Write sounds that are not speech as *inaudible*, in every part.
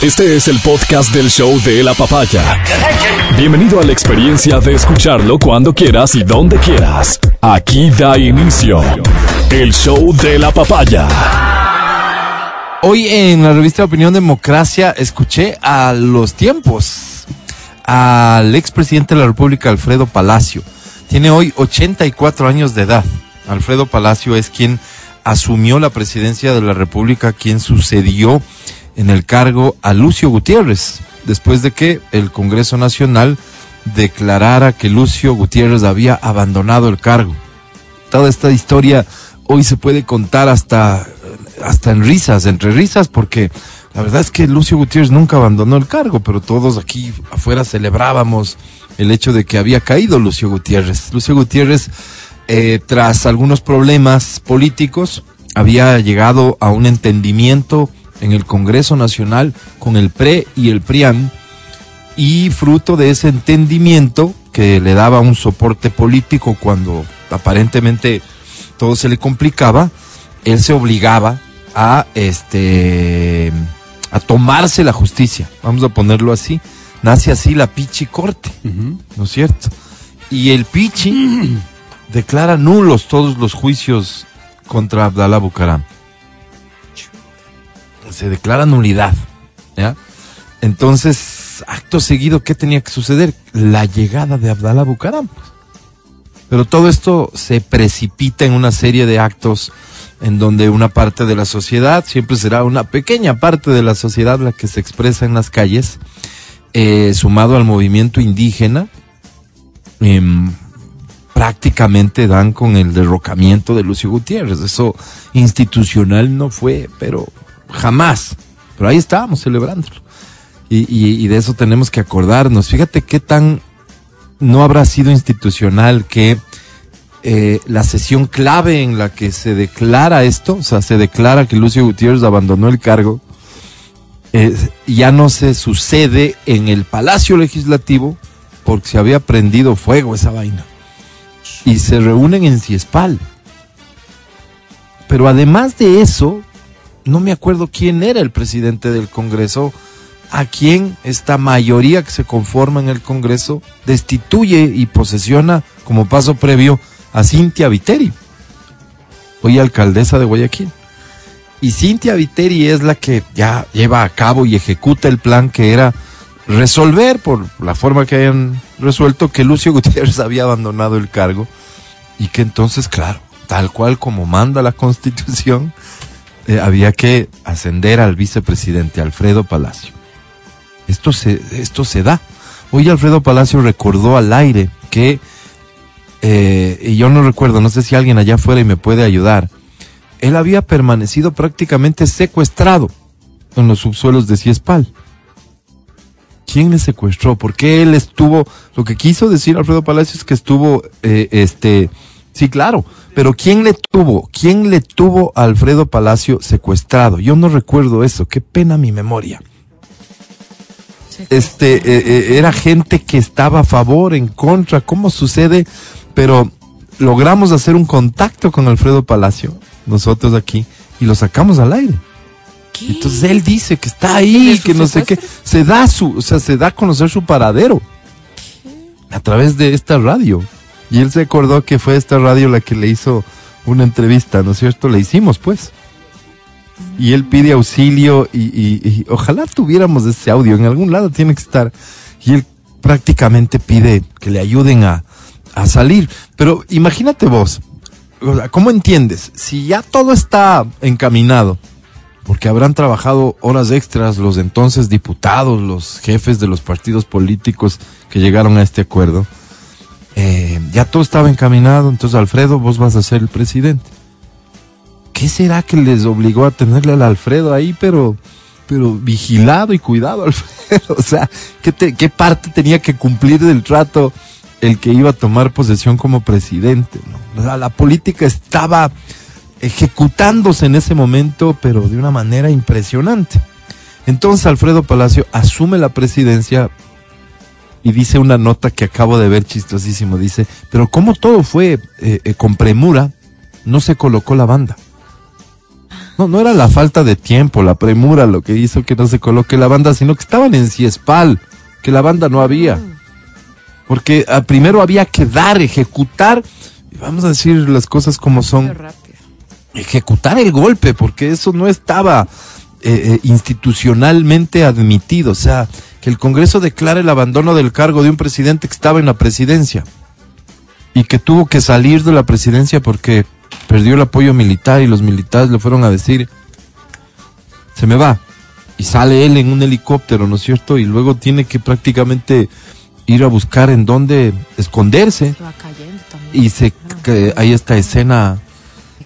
Este es el podcast del show de la papaya. Bienvenido a la experiencia de escucharlo cuando quieras y donde quieras. Aquí da inicio el show de la papaya. Hoy en la revista Opinión Democracia escuché a los tiempos al expresidente de la República, Alfredo Palacio. Tiene hoy 84 años de edad. Alfredo Palacio es quien asumió la presidencia de la República, quien sucedió en el cargo a Lucio Gutiérrez, después de que el Congreso Nacional declarara que Lucio Gutiérrez había abandonado el cargo. Toda esta historia hoy se puede contar hasta, hasta en risas, entre risas, porque la verdad es que Lucio Gutiérrez nunca abandonó el cargo, pero todos aquí afuera celebrábamos el hecho de que había caído Lucio Gutiérrez. Lucio Gutiérrez, eh, tras algunos problemas políticos, había llegado a un entendimiento en el Congreso Nacional con el PRE y el PRIAN y fruto de ese entendimiento que le daba un soporte político cuando aparentemente todo se le complicaba, él se obligaba a este a tomarse la justicia, vamos a ponerlo así. Nace así la Pichi Corte, ¿no es cierto? Y el Pichi *clears throat* declara nulos todos los juicios contra Abdalá Bucaram se declara nulidad. ¿ya? Entonces, acto seguido, ¿qué tenía que suceder? La llegada de Abdalá Bucaram. Pero todo esto se precipita en una serie de actos en donde una parte de la sociedad, siempre será una pequeña parte de la sociedad la que se expresa en las calles, eh, sumado al movimiento indígena, eh, prácticamente dan con el derrocamiento de Lucio Gutiérrez. Eso institucional no fue, pero jamás. Pero ahí estábamos celebrándolo. Y, de eso tenemos que acordarnos. Fíjate qué tan no habrá sido institucional que eh, la sesión clave en la que se declara esto, o sea, se declara que Lucio Gutiérrez abandonó el cargo, eh, ya no se sucede en el Palacio Legislativo porque se había prendido fuego esa vaina. Y se reúnen en Ciespal. Pero además de eso, no me acuerdo quién era el presidente del Congreso, a quien esta mayoría que se conforma en el Congreso destituye y posesiona como paso previo a Cintia Viteri, hoy alcaldesa de Guayaquil. Y Cintia Viteri es la que ya lleva a cabo y ejecuta el plan que era resolver, por la forma que hayan resuelto, que Lucio *laughs* Gutiérrez había abandonado el cargo y que entonces, claro, tal cual como manda la Constitución, eh, había que ascender al vicepresidente Alfredo Palacio. Esto se, esto se da. Hoy Alfredo Palacio recordó al aire que, eh, y yo no recuerdo, no sé si alguien allá afuera y me puede ayudar, él había permanecido prácticamente secuestrado en los subsuelos de Ciespal. ¿Quién le secuestró? ¿Por qué él estuvo? Lo que quiso decir Alfredo Palacio es que estuvo, eh, este, sí, claro, pero ¿quién le tuvo? ¿Quién le tuvo a Alfredo Palacio secuestrado? Yo no recuerdo eso, qué pena mi memoria. Este, eh, eh, era gente que estaba a favor, en contra, ¿cómo sucede? Pero logramos hacer un contacto con Alfredo Palacio, nosotros aquí, y lo sacamos al aire. ¿Qué? Entonces él dice que está ahí, que no sé qué, se da su, o sea, se da a conocer su paradero a través de esta radio. Y él se acordó que fue esta radio la que le hizo una entrevista, ¿no es cierto? Le hicimos, pues. Y él pide auxilio y, y, ojalá tuviéramos ese audio, en algún lado tiene que estar. Y él prácticamente pide que le ayuden a, a salir. Pero imagínate vos, ¿cómo entiendes? Si ya todo está encaminado, porque habrán trabajado horas extras los entonces diputados, los jefes de los partidos políticos que llegaron a este acuerdo, eh, ya todo estaba encaminado, entonces Alfredo, vos vas a ser el presidente. ¿Qué será que les obligó a tenerle al Alfredo ahí, pero, pero vigilado y cuidado, *laughs* Alfredo? O sea, ¿qué, te, ¿qué parte tenía que cumplir del trato el que iba a tomar posesión como presidente? la política estaba ejecutándose en ese momento, pero de una manera impresionante. Entonces Alfredo Palacio asume la presidencia y dice una nota que acabo de ver chistosísimo. Dice, pero como todo fue eh, eh, con premura, no se colocó la banda. No, no era la falta de tiempo, la premura lo que hizo que no se coloque la banda, sino que estaban en Ciespal, que la banda no había. Porque ah, primero había que dar, ejecutar, y vamos a decir las cosas como son, ejecutar el golpe, porque eso no estaba eh, eh, institucionalmente admitido. O sea, que el Congreso declare el abandono del cargo de un presidente que estaba en la presidencia y que tuvo que salir de la presidencia porque perdió el apoyo militar y los militares le fueron a decir, se me va. Y sale él en un helicóptero, ¿no es cierto? Y luego tiene que prácticamente ir a buscar en dónde esconderse. Se va cayendo también. Y se, que hay esta escena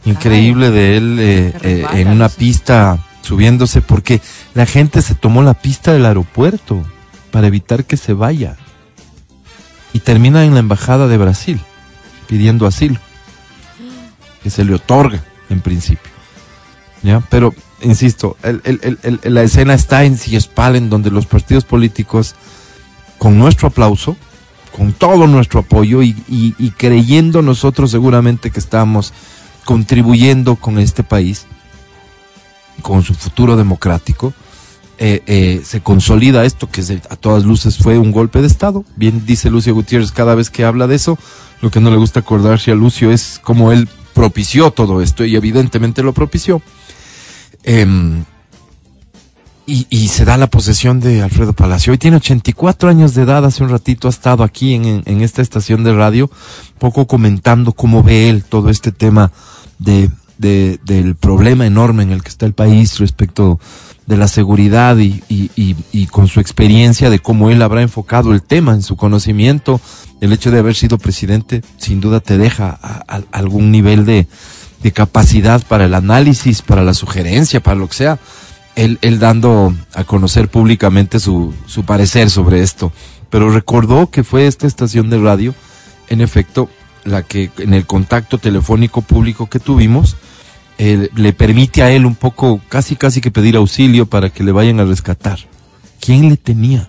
increíble de él eh, eh, en una pista subiéndose porque la gente se tomó la pista del aeropuerto para evitar que se vaya. Y termina en la embajada de Brasil pidiendo asilo, que se le otorga en principio. ¿Ya? Pero, insisto, el- el- el- la escena está en Ciespal, en donde los partidos políticos, con nuestro aplauso, con todo nuestro apoyo y- y creyendo nosotros seguramente que estamos contribuyendo con este país, con su futuro democrático, eh, eh, se consolida esto que a todas luces fue un golpe de Estado. Bien dice Lucio Gutiérrez cada vez que habla de eso, lo que no le gusta acordarse a Lucio es cómo él propició todo esto y evidentemente lo propició. Em, y, se da la posesión de Alfredo Palacio. Hoy tiene 84 años de edad, hace un ratito ha estado aquí en- en esta estación de radio, poco comentando cómo ve él todo este tema de, de- del problema enorme en el que está el país respecto de la seguridad y, y- y- con su experiencia de cómo él habrá enfocado el tema en su conocimiento, el hecho de haber sido presidente sin duda te deja algún nivel de, de capacidad para el análisis, para la sugerencia, para lo que sea él, él dando a conocer públicamente su, su parecer sobre esto. Pero recordó que fue esta estación de radio, en efecto, la que en el contacto telefónico público que tuvimos, eh, le permite a él un poco, casi casi que pedir auxilio para que le vayan a rescatar. ¿Quién le tenía?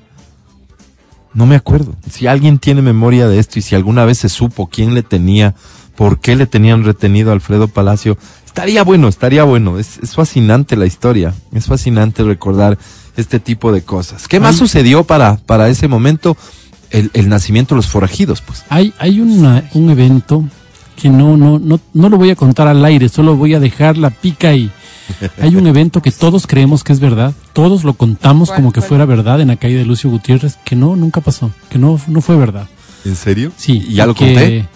No me acuerdo. Si alguien tiene memoria de esto y si alguna vez se supo quién le tenía, por qué le tenían retenido a Alfredo Palacio, estaría bueno, estaría bueno. Es, es fascinante la historia. Es fascinante recordar este tipo de cosas. ¿Qué más Ay. sucedió para, para ese momento? El, el nacimiento de los forajidos, pues. Hay, hay una- un evento que no, no, no, no lo voy a contar al aire, solo voy a dejar la pica ahí. Hay un evento que todos creemos que es verdad, todos lo contamos ¿Cuál, como que fuera verdad en la caída de Lucio Gutiérrez, que no, nunca pasó, que no, no fue verdad. ¿En serio? Sí. ¿Y ya lo que- conté?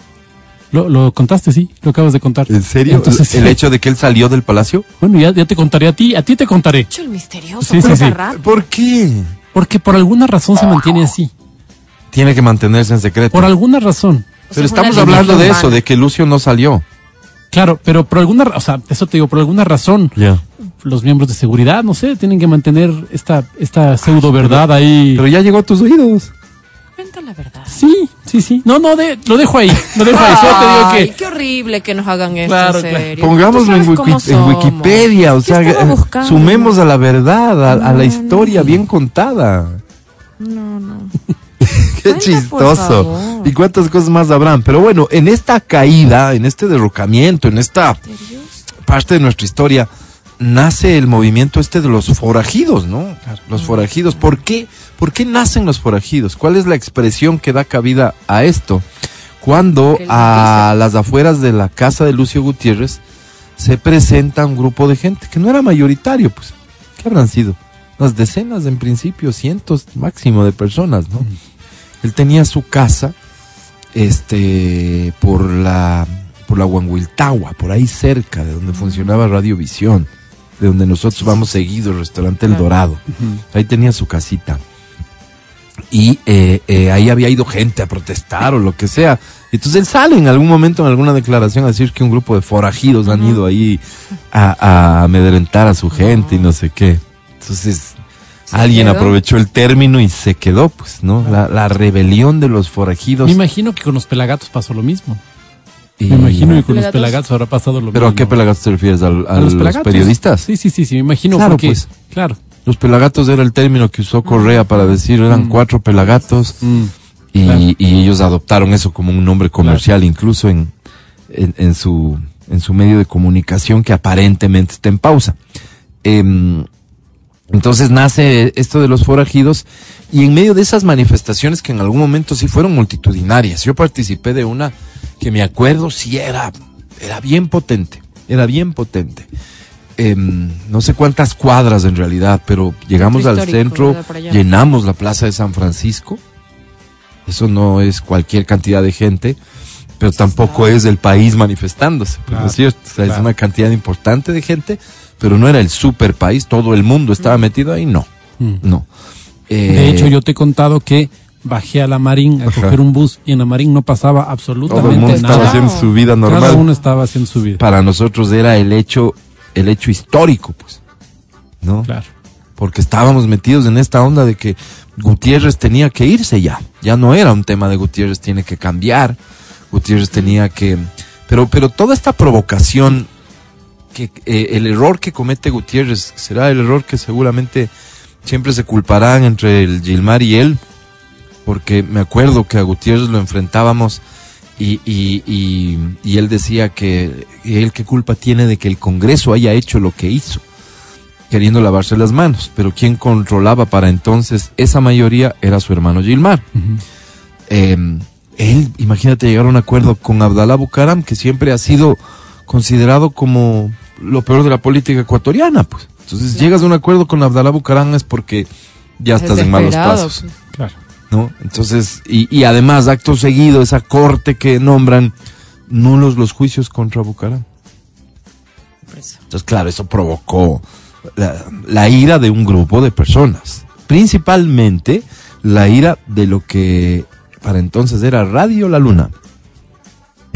Lo, lo contaste, sí, lo acabas de contar. ¿En serio? Entonces, ¿El *laughs* hecho de que él salió del palacio? Bueno, ya, ya te contaré a ti, a ti te contaré. El misterioso. Sí, sí. ¿Por qué? Porque por alguna razón se mantiene así. Tiene que mantenerse en secreto. Por alguna razón. Pero estamos hablando de eso, de que Lucio no salió. Claro, pero por alguna, o sea, eso te digo, por alguna razón, los miembros de seguridad, no sé, tienen que mantener esta, esta pseudo verdad ahí. Pero ya llegó a tus oídos. Cuenta la verdad. Sí, sí, sí. No, no, de- lo dejo ahí. Lo dejo ahí. Solo te Ay, digo que. qué horrible que nos hagan esto, Claro, en claro. serio. Pongámoslo en, Wiki-. Wikipedia, o ¿Qué sea, eh, sumemos a la verdad, a, a la historia no. bien contada. No, no. *laughs* Qué Cuenta, chistoso. Y cuántas cosas más habrán. Pero bueno, en esta caída, en este derrocamiento, en esta parte de nuestra historia, nace el movimiento este de los forajidos, ¿no? Los forajidos. ¿Por qué? ¿Por qué nacen los forajidos? ¿Cuál es la expresión que da cabida a esto? Cuando a las afueras de la casa de Lucio Gutiérrez se presenta un grupo de gente que no era mayoritario, pues. ¿Qué habrán sido? Unas decenas, en principio, cientos máximo de personas, ¿no? Él tenía su casa, este, por la, por la Huanhuiltagua, por ahí cerca de donde funcionaba Radiovisión, de donde nosotros vamos seguido, el restaurante El Dorado. Ahí tenía su casita. Y eh, eh, ahí había ido gente a protestar o lo que sea. Entonces él sale en algún momento en alguna declaración a decir que un grupo de forajidos han ido ahí a, a amedrentar a su gente y no sé qué. Entonces alguien quedó? aprovechó el término y se quedó, pues, ¿no? La, la rebelión de los forajidos. Me imagino que con los pelagatos pasó lo mismo. Y- Me imagino que con los ¿Pelagatos? habrá pasado lo ¿Pero mismo. a qué pelagatos te refieres? ¿Al- ¿A, ¿A los, periodistas? Sí, sí, sí, sí, me imagino Claro, porque, pues. claro. Los pelagatos era el término que usó Correa para decir, eran Mm. cuatro pelagatos. Mm. Y, Claro. y ellos adoptaron eso como un nombre comercial, incluso en, en, en su en su medio de comunicación que aparentemente está en pausa. Em, entonces nace esto de los forajidos y en medio de esas manifestaciones que en algún momento sí fueron multitudinarias, yo participé de una que me acuerdo sí era, era bien potente, era bien potente. Em, no sé cuántas cuadras en realidad, pero llegamos al centro, llenamos la plaza de San Francisco. Eso no es cualquier cantidad de gente, pero tampoco es el país manifestándose, Claro, ¿no es cierto? O sea, es una cantidad importante de gente, pero no era el super país, todo el mundo estaba metido ahí, no, Mm. no. De Eh, hecho, yo te he contado que bajé a la Marín a Ajá. coger un bus y en la Marín no pasaba absolutamente todo el mundo nada. estaba haciendo su vida normal. Cada uno estaba haciendo su vida. Para nosotros era el hecho, el hecho histórico, pues, ¿no? Claro. porque estábamos metidos en esta onda de que Gutiérrez tenía que irse ya. Ya no era un tema de Gutiérrez tiene que cambiar, Gutiérrez tenía que... Pero, pero toda esta provocación, que eh, el error que comete Gutiérrez será el error que seguramente siempre se culparán entre el Gilmar y él, porque me acuerdo que a Gutiérrez lo enfrentábamos y, y, y, y él decía que él qué culpa tiene de que el Congreso haya hecho lo que hizo queriendo lavarse las manos, pero quien controlaba para entonces esa mayoría era su hermano Gilmar. Eh, él, imagínate llegar a un acuerdo con Abdalá Bucaram, que siempre ha sido considerado como lo peor de la política ecuatoriana, pues. Entonces llegas a un acuerdo con Abdalá Bucaram es porque ya estás en malos pasos. pues. Claro. ¿no? Entonces, y, y además, acto seguido, esa corte que nombran nulos los juicios contra Bucaram. Presa. Entonces, claro, eso provocó la, la ira de un grupo de personas. Principalmente la ira de lo que para entonces era Radio La Luna.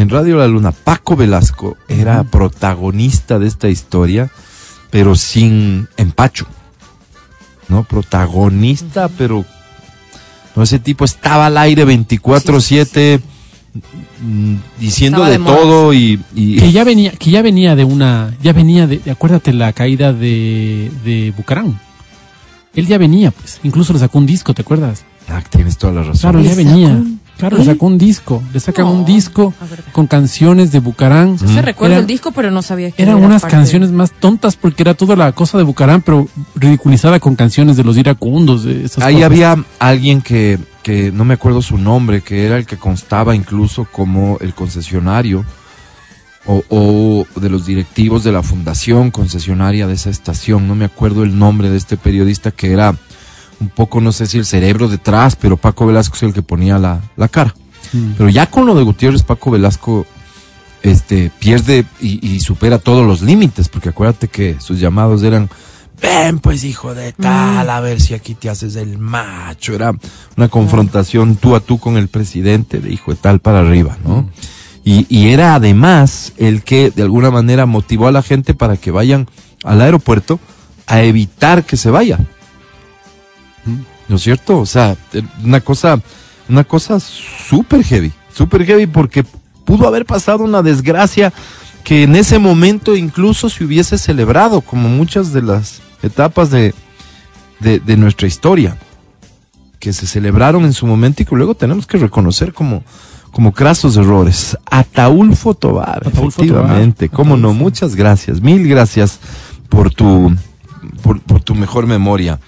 En Radio La Luna, Paco Velasco era protagonista de esta historia, pero sin empacho. ¿No? Protagonista, pero. No, ese tipo estaba al aire 24-7, mm, diciendo Estaba de todo y- y Que ya venía, que ya venía de una, ya venía de, de- acuérdate la caída de, de Bucarán. Él ya venía, pues. Incluso le sacó un disco, ¿te acuerdas? Ah, tienes toda la razón. Claro, ya venía. sacó un- Claro, le sacó un disco. Le sacan No, un disco con canciones de Bucarán. Sí se recuerda Eran- el disco, pero no sabía que Eran era unas parte canciones más tontas porque era toda la cosa de Bucarán, pero ridiculizada con canciones de los iracundos. De esas Ahí cosas. había alguien que, que no me acuerdo su nombre, que era el que constaba incluso como el concesionario o, o de los directivos de la fundación concesionaria de esa estación. No me acuerdo el nombre de este periodista que era un poco, no sé si el cerebro detrás, pero Paco Velasco es el que ponía la, la cara. Mm. Pero ya con lo de Gutiérrez, Paco Velasco este, pierde y, y supera todos los límites, porque acuérdate que sus llamados eran, ven pues hijo de tal, a ver si aquí te haces el macho. Era una confrontación tú a tú con el presidente de hijo de tal para arriba, ¿no? Y, y era además el que de alguna manera motivó a la gente para que vayan al aeropuerto a evitar que se vaya. ¿No es cierto? O sea, eh, una cosa, una cosa súper heavy, súper heavy porque pudo haber pasado una desgracia que en ese momento incluso se hubiese celebrado, como muchas de las etapas de, de, de nuestra historia, que se celebraron en su momento y que luego tenemos que reconocer como, como crasos errores. Ataulfo Tobar, Ataulfo efectivamente, Tobar, cómo no, muchas gracias, mil gracias por tu, por, por tu mejor memoria.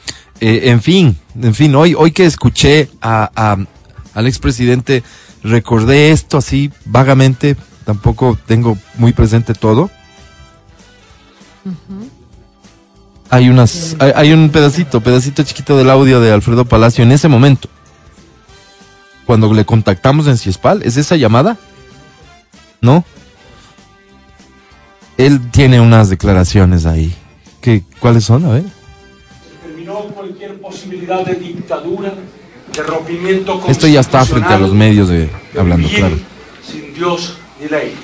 Eh, en fin, en fin, hoy, hoy que escuché a, a- al expresidente, recordé esto así vagamente, tampoco tengo muy presente todo. Hay unas, hay, hay un pedacito, pedacito chiquito del audio de Alfredo Palacio en ese momento. Cuando le contactamos en Ciespal, ¿es esa llamada? ¿No? Él tiene unas declaraciones ahí. ¿Qué, ¿Cuáles son? A ver. Terminó cualquier posibilidad de dictadura, de rompimiento Esto ya está frente a los constitucional, medios de de hablando, claro. Sin Dios ni ley.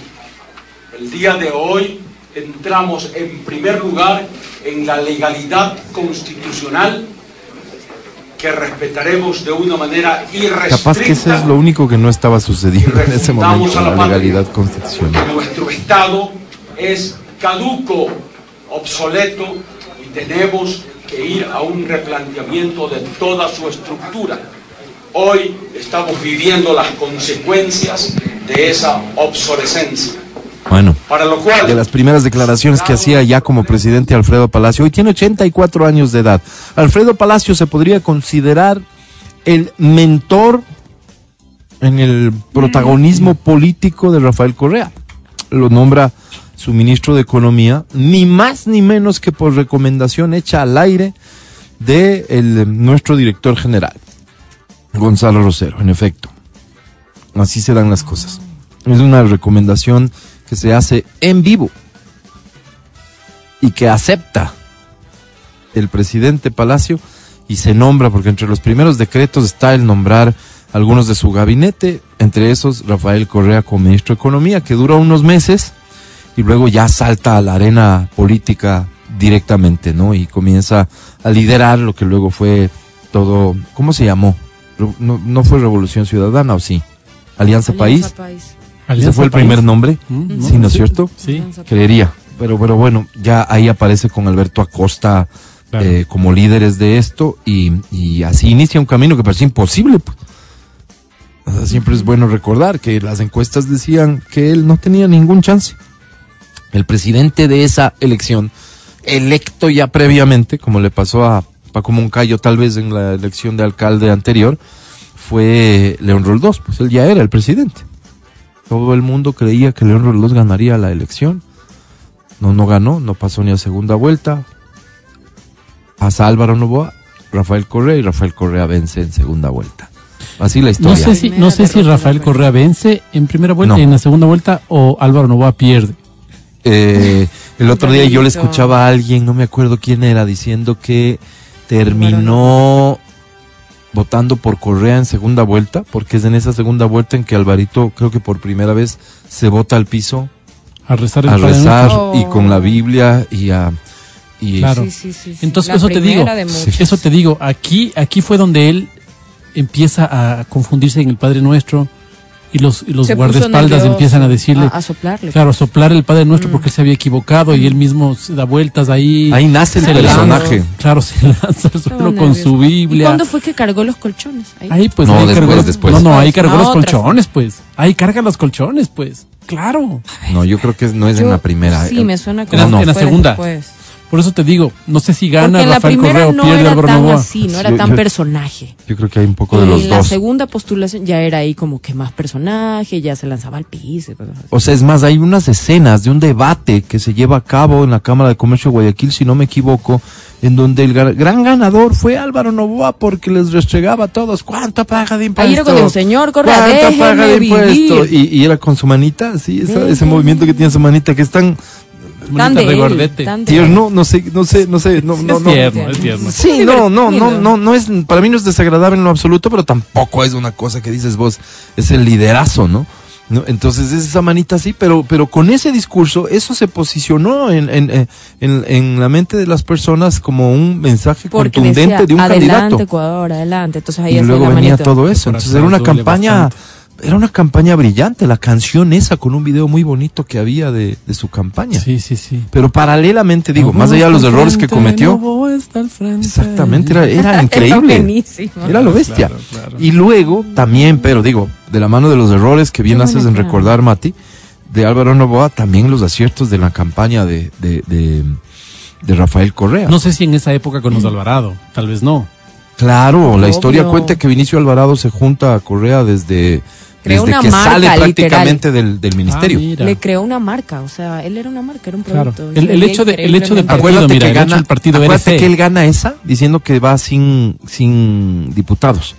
El día de hoy entramos en primer lugar en la legalidad constitucional que respetaremos de una manera irrestricta. Capaz que eso es lo único que no estaba sucediendo en ese momento, a la patria, legalidad constitucional. nuestro Estado es caduco, obsoleto y tenemos que ir a un replanteamiento de toda su estructura. Hoy estamos viviendo las consecuencias de esa obsolescencia. Bueno, Para lo cual, de las primeras declaraciones que hacía ya como presidente Alfredo Palacio. Hoy tiene 84 años de edad. Alfredo Palacio se podría considerar el mentor en el protagonismo político de Rafael Correa. Lo nombra su ministro de Economía, ni más ni menos que por recomendación hecha al aire de nuestro director general, Gonzalo Rosero, en efecto. Así se dan las cosas. Es una recomendación que se hace en vivo y que acepta el presidente Palacio y se nombra, porque entre los primeros decretos está el nombrar algunos de su gabinete, entre esos Rafael Correa como ministro de Economía, que dura unos meses y luego ya salta a la arena política directamente, ¿no? Y comienza a liderar lo que luego fue todo, ¿cómo se llamó? No, no fue Revolución Ciudadana, ¿o sí? Alianza, País. País. Ese Alianza fue el País. primer nombre. Mm, Sí, ¿no es cierto? Sí. Alianza Creería. Pero, pero bueno, ya ahí aparece con Alberto Acosta Claro. eh, como líderes de esto y, y así inicia un camino que parecía imposible. pues. O sea, siempre es bueno recordar que las encuestas decían que él no tenía ningún chance. El presidente de esa elección, electo ya previamente, como le pasó a Paco Moncayo tal vez en la elección de alcalde anterior, fue León Roldós, pues él ya era el presidente. Todo el mundo creía que León Roldós ganaría la elección. No, no ganó, no pasó ni a segunda vuelta. Pasa Álvaro Novoa, Rafael Correa y Rafael Correa vence en segunda vuelta. Así la No historia. sé si, no sé si Rafael Correa vence en primera vuelta No. y en la segunda vuelta o Álvaro Novoa pierde. Eh, el otro día yo le escuchaba a alguien, no me acuerdo quién era, diciendo que terminó votando por Correa en segunda vuelta, porque es en esa segunda vuelta en que Alvarito, creo que por primera vez, se vota al piso A rezar el a rezar y con la Biblia y a... Y Claro. Sí, sí, sí, sí. Entonces, La eso te digo, eso te digo, aquí, aquí fue donde él empieza a confundirse en el Padre Nuestro y los, y los Se guardaespaldas nervioso empiezan a decirle, A, a soplarle. claro, a soplar el Padre Nuestro Mm. porque él se había equivocado y él mismo se da vueltas ahí. ahí nace el lanza, personaje. claro, se *laughs* lanza al suelo con su ¿Y Biblia. cuándo fue que cargó los colchones? Ahí. Ahí pues No, ahí después, cargó, después. No, no, ahí cargó Ah, los otra. colchones, pues. Ahí carga los colchones, pues. Claro. No, yo creo que no es en la primera. Sí, me suena En como la- que en la segunda. después. Por eso te digo, no sé si gana Porque en la Rafael primera Correa o no pierde era Álvaro tan Novoa. así, no Sí, era yo- tan yo- personaje. Yo creo que hay un poco Y de los en la dos. segunda postulación ya era ahí como que más personaje, ya se lanzaba al piso y cosas así. O sea, es más, hay unas escenas de un debate que se lleva a cabo en la Cámara de Comercio de Guayaquil, si no me equivoco, en donde el gran ganador fue Álvaro Novoa porque les restregaba a todos. ¿Cuánto paga de impuesto? Ahí era dijo, señor Correa, ¿Cuánto paga de déjeme impuesto? Y, y era con su manita, sí, esa- ese Déjeme movimiento que tiene su manita, que es tan Tan de él, regordete. tierno, no sé, no sé, no sé, no, no, es no. tierno, es tierno. Sí, no, no, no, no, no es, para mí no es desagradable en lo absoluto, pero tampoco es una cosa que dices vos, es el liderazo, ¿no? ¿No? Entonces es esa manita así, pero, pero con ese discurso, eso se posicionó en, en, en, en- la mente de las personas como un mensaje Porque contundente decía, de un adelante, candidato. Ecuador, adelante. Entonces ahí Y luego la venía manito. todo eso. Entonces era una campaña, bastante. Era una campaña brillante, la canción esa con un video muy bonito que había de, de su campaña. Sí, sí, sí. Pero paralelamente, digo, más allá de los errores que cometió, Exactamente, era, era increíble. *laughs* buenísimo. Era lo bestia. Claro, claro. Y luego también, pero digo, de la mano de los errores que bien Qué haces en cara. recordar, Mati, de Álvaro Novoa, también los aciertos de la campaña de, de, de, de Rafael Correa. No sé si en esa época con los Alvarado, tal vez no. claro, la historia cuenta que Vinicio Alvarado se junta a Correa desde, Creó desde una que marca, sale literal. prácticamente del, del ministerio. Ah. Le creó una marca, o sea, él era una marca, era un Claro. producto. El- Se el veía hecho de- el hecho de partido, Acuérdate mira, que el gana, del partido acuérdate que él gana esa diciendo que va sin, sin diputados.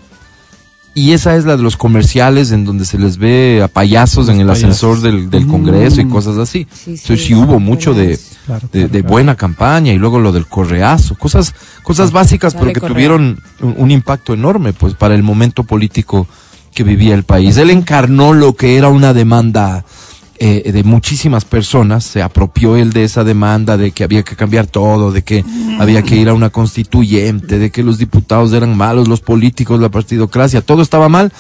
Y esa es la de los comerciales en donde se les ve a payasos en el payasos. ascensor del, del Mm. Congreso y cosas así. Sí, sí, Entonces sí hubo mucho de. Claro, de, claro, de claro. buena campaña y luego lo del correazo, cosas, cosas básicas pero que Correa. tuvieron un, un impacto enorme pues para el momento político que vivía el país. Él encarnó lo que era una demanda eh, de muchísimas personas, se apropió él de esa demanda de que había que cambiar todo, de que había que ir a una constituyente, de que los diputados eran malos, los políticos, la partidocracia, todo estaba mal.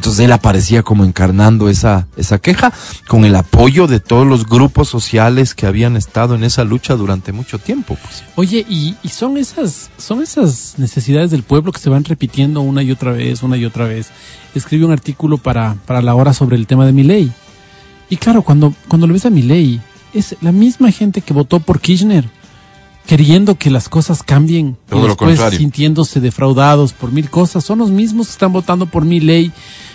Entonces él aparecía como encarnando esa, esa queja con el apoyo de todos los grupos sociales que habían estado en esa lucha durante mucho tiempo. Pues. Oye, y, y son esas, son esas necesidades del pueblo que se van repitiendo una y otra vez, una y otra vez. Escribe un artículo para, para la hora sobre el tema de mi ley. Y claro, cuando, cuando lo ves a Milei, es la misma gente que votó por Kirchner, queriendo que las cosas cambien Todo y después sintiéndose defraudados por mil cosas. Son los mismos que están votando por Milei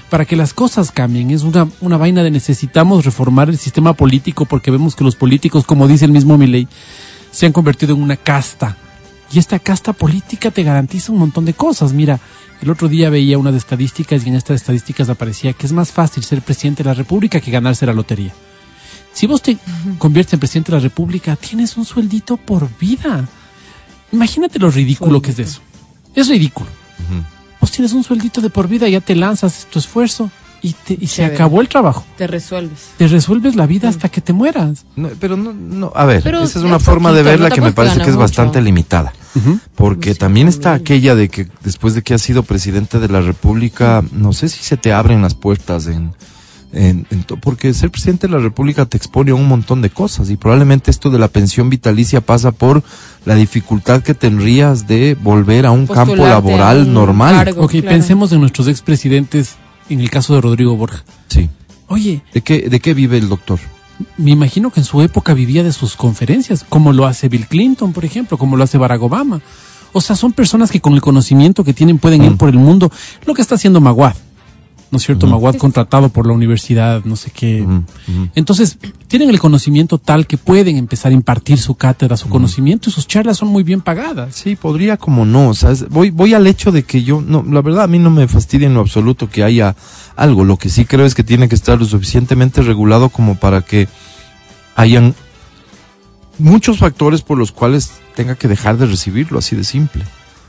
para que las cosas cambien. Es una, una vaina de necesitamos reformar el sistema político porque vemos que los políticos, como dice el mismo Milei, se han convertido en una casta. Y esta casta política te garantiza un montón de cosas. Mira, el otro día veía unas estadísticas y en estas estadísticas aparecía que es más fácil ser presidente de la República que ganarse la lotería. Si vos te conviertes en presidente de la República, tienes un sueldito por vida. Imagínate lo ridículo que es de eso. Es ridículo. Tienes un sueldito de por vida, ya te lanzas tu esfuerzo y, te- y se acabó el trabajo. Te resuelves. Te resuelves la vida hasta que te mueras. No, pero no, no, a ver, Pero esa es una forma de verla no que me parece que es mucho. bastante limitada. Porque también está aquella de que después de que has sido presidente de la República, no sé si se te abren las puertas en, en, en to- porque ser presidente de la República te expone a un montón de cosas y probablemente esto de la pensión vitalicia pasa por la dificultad que tendrías de volver a un campo Postularte laboral un normal. cargo. Ok, claro. pensemos en nuestros expresidentes, en el caso de Rodrigo Borja. Sí. Oye, ¿De qué, ¿De qué vive el doctor? me imagino que en su época vivía de sus conferencias, como lo hace Bill Clinton, por ejemplo, como lo hace Barack Obama. O sea, son personas que con el conocimiento que tienen pueden ir Mm. por el mundo. Lo que está haciendo Maguad, ¿no es cierto? Maguad contratado por la universidad, no sé qué. Entonces, tienen el conocimiento tal que pueden empezar a impartir su cátedra, su conocimiento y sus charlas son muy bien pagadas. Sí, podría como no, ¿sabes? Voy, voy al hecho de que yo, no, la verdad a mí no me fastidia en lo absoluto que haya algo, lo que sí creo es que tiene que estar lo suficientemente regulado como para que hayan muchos factores por los cuales tenga que dejar de recibirlo, así de simple.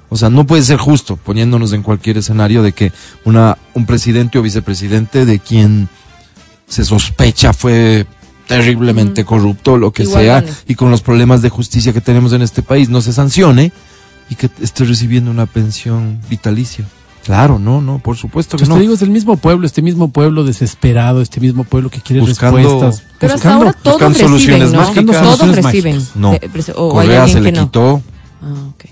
O sea, no puede ser justo, poniéndonos en cualquier escenario, de que una, un presidente o vicepresidente de quien se sospecha fue terriblemente corrupto, lo que Igual sea, y con los problemas de justicia que tenemos en este país no se sancione y que esté recibiendo una pensión vitalicia. Claro, no, no, por supuesto que Pues no. te digo, es el mismo pueblo, este mismo pueblo desesperado, este mismo pueblo que quiere Buscando- respuestas. Pero hasta buscando- ahora todos buscando reciben, soluciones ¿no? mágicas. Todos Soluciones reciben. mágicas. No. Prese- o hay Correa alguien se le no. quitó, Ah, ok.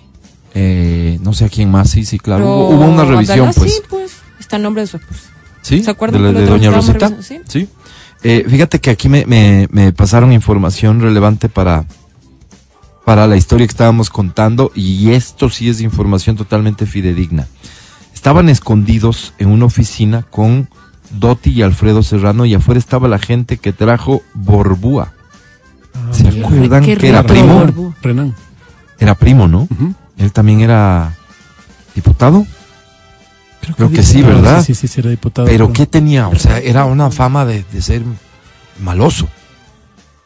Eh, no sé a quién más, sí, sí, claro. Pero Hubo, una revisión, pues. Sí, pues. Está el nombre de su esposa. ¿Sí? ¿Se acuerdan de, la- de doña Rosita? Sí. Eh, fíjate que aquí me, me, me pasaron información relevante para, para la historia que estábamos contando y esto sí es información totalmente fidedigna. Estaban escondidos en una oficina con Dotti y Alfredo Serrano y afuera estaba la gente que trajo Borbúa. ¿Se Qué acuerdan que era primo? Renan. Era primo, ¿no? Ujú. Él también era diputado. Creo que sí, diputado, ¿verdad? Sí, sí, sí, era diputado. Pero ¿qué tenía? O sea, era una fama de, de ser maloso.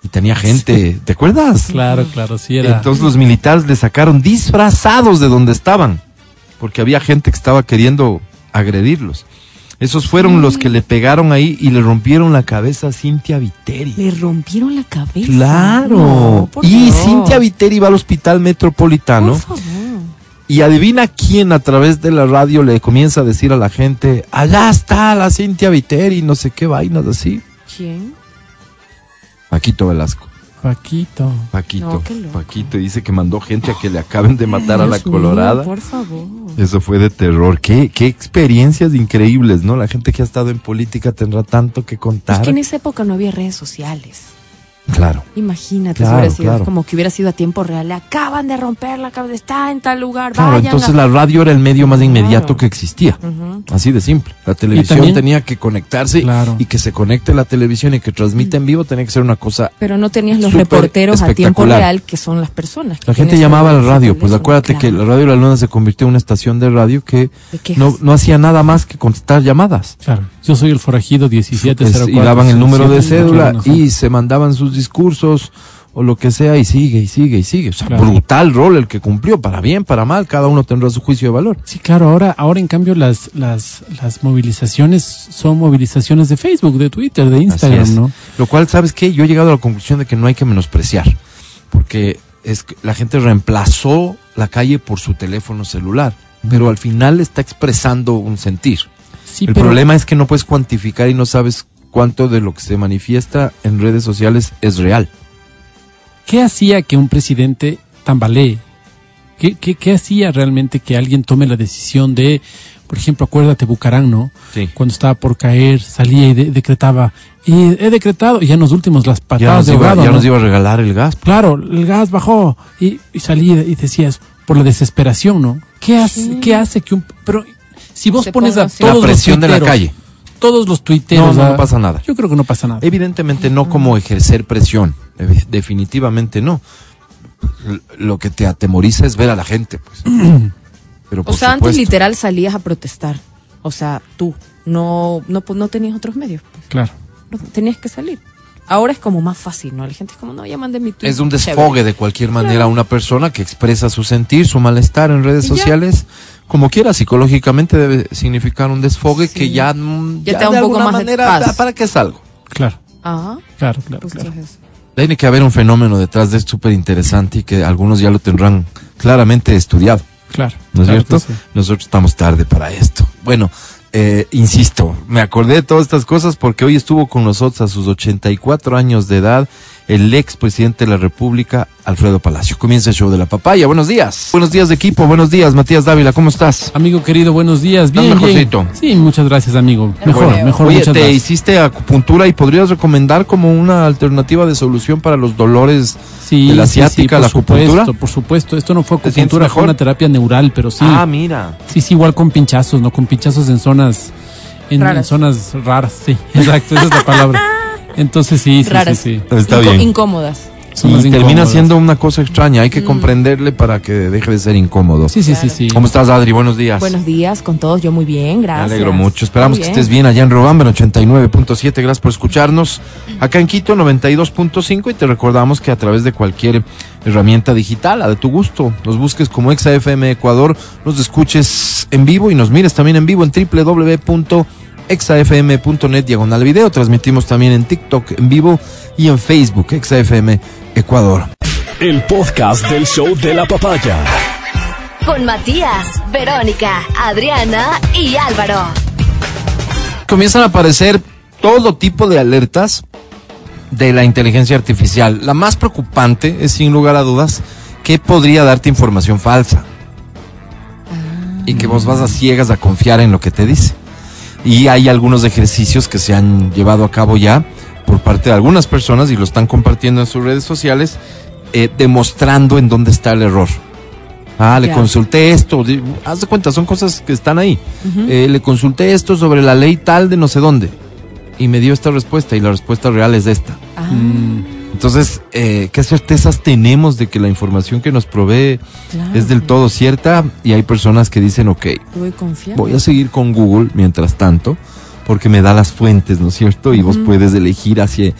Y tenía gente, ¿te acuerdas? Claro, claro, sí era. Entonces los militares le sacaron disfrazados de donde estaban, porque había gente que estaba queriendo agredirlos. Esos fueron los que le pegaron ahí y le rompieron la cabeza a Cintia Viteri. Le rompieron la cabeza. Claro. No, y favor. Cintia Viteri va al hospital metropolitano. Por favor. Y adivina quién a través de la radio le comienza a decir a la gente, allá está la Cintia Viteri, no sé qué vainas así. ¿Quién? Paquito Velasco. Paquito. Paquito. No. Paquito dice que mandó gente a que le acaben de matar a la mío, colorada. por favor. Eso fue de terror. Qué, qué experiencias increíbles, ¿no? La gente que ha estado en política tendrá tanto que Es contar. que en esa época no había redes sociales. Claro. Imagínate, Claro, si hubiera sido claro. como que hubiera sido a tiempo real. Le acaban de romper la cabeza, está en tal lugar, Claro, vayan. entonces a- la radio era el medio más inmediato Claro. que existía. Así de simple. La televisión también- tenía que conectarse Claro. y que se conecte la televisión y que transmita en vivo tenía que ser una cosa Pero no tenías los reporteros a tiempo real, que son las personas. La gente llamaba a la radio, pues acuérdate que la radio La Luna se convirtió en una estación de radio que De no, no hacía nada más que contestar llamadas. Claro. Yo soy el forajido 1704. Es- y daban el número de 17, cédula no y se mandaban sus discursos o lo que sea y sigue y sigue y sigue. O sea, Claro. brutal rol el que cumplió, para bien, para mal, cada uno tendrá su juicio de valor. Sí, claro, ahora, ahora en cambio las, las, las movilizaciones son movilizaciones de Facebook, de Twitter, de Instagram. ¿no? Lo cual, ¿sabes qué? Yo he llegado a la conclusión de que no hay que menospreciar, porque es que la gente reemplazó la calle por su teléfono celular, pero al final está expresando un sentir. Sí, el pero problema es que no puedes cuantificar y no sabes cuánto de lo que se manifiesta en redes sociales es real. ¿qué hacía que un presidente tambalee? ¿Qué, qué, qué hacía realmente que alguien tome la decisión de Por ejemplo, acuérdate Bucarán, ¿no? Sí. Cuando estaba por caer, salía y de- decretaba, y he decretado, y ya en los últimos las Ya, patadas nos de ahogado, ya ¿no? nos iba a regalar el gas. Claro, el gas bajó y, y salía y decías, por la desesperación, ¿no? ¿Qué hace, ¿qué hace que un... Pero si vos Se pones a todos La presión los de la calle. Todos los tuiteros... No, no, a- no pasa nada. Yo creo que no pasa nada. Evidentemente no como ejercer presión, definitivamente no. Lo que te atemoriza es ver a la gente, pues. *clears throat* Pero O sea, antes literal salías a protestar. O sea, tú no, no, pues, no tenías otros medios. pues. Claro. Tenías que salir. Ahora es como más fácil, ¿no? La gente es como, no, ya mandé mi tweet. es un chévere. desfogue de cualquier manera a una persona que expresa su sentir, su malestar en redes ya. sociales. Como quiera, psicológicamente debe significar un desfogue Sí. que ya, mm, Ya te da de un poco alguna más de manera, paz. ¿para qué es algo? Claro, Ajá. claro, claro. Pues claro. Tiene que haber un fenómeno detrás de esto súper interesante y que algunos ya lo tendrán claramente estudiado. Claro. ¿No es claro cierto? sí. Nosotros estamos tarde para esto. Bueno, eh, insisto, me acordé de todas estas cosas porque hoy estuvo con nosotros a sus 84 años de edad el ex presidente de la República, Alfredo Palacio. Comienza el show de la papaya. Buenos días. Buenos días de equipo. Buenos días, Matías Dávila. ¿Cómo estás? Amigo querido, buenos días. ¿Estás Bien, bien. mejorcito? Sí, muchas gracias, amigo. Mejor, Bueno. mejor, Oye, muchas te gracias. hiciste acupuntura y podrías recomendar como una alternativa de solución para los dolores Sí, de la sí, sí, asiática, por la acupuntura. Supuesto, por supuesto. Esto no fue ¿Te sientes acupuntura, fue una terapia neural, pero sí. Ah, mira. Sí, sí, igual con pinchazos, ¿no? Con pinchazos en zonas, en, en Raras. zonas raras, sí, *laughs* exacto, esa es la palabra. *laughs* Entonces sí, sí, raras. sí, sí. Está Inco- bien. Incómodas. Y termina incómodas. siendo una cosa extraña. Hay que comprenderle para que deje de ser incómodo. Sí, sí, sí, sí. ¿Cómo estás, Adri? Buenos días. Buenos días con todos, yo muy bien, Me gracias. alegro mucho. Esperamos que estés bien allá en Robamba, en 89.7. Gracias por escucharnos. Acá en Quito, 92.5. Y te recordamos que a través de cualquier herramienta digital, a de tu gusto, nos busques como ExaFM Ecuador, nos escuches en vivo y nos mires también en vivo en www.exafm.net diagonal video. Transmitimos también en TikTok en vivo y en Facebook, ExaFM Ecuador. El podcast del show de la papaya. Con Matías, Verónica, Adriana y Álvaro. comienzan a aparecer todo tipo de alertas de la inteligencia artificial. La más preocupante es, sin lugar a dudas, que podría darte información falsa. Y que vos vas a ciegas a confiar en lo que te dice. Y hay algunos ejercicios que se han llevado a cabo ya por parte de algunas personas y lo están compartiendo en sus redes sociales, eh, demostrando en dónde está el error. Ah, le Ya. consulté esto. Haz de cuenta, son cosas que están ahí. Eh, le consulté esto sobre la ley tal de no sé dónde. Y me dio esta respuesta y la respuesta real es esta. Ah, Entonces, eh, ¿qué certezas tenemos de que la información que nos provee claro. es del todo cierta? Y hay personas que dicen, ok, Voy a seguir con Google mientras tanto, porque me da las fuentes, ¿no es cierto? Y vos puedes elegir hacia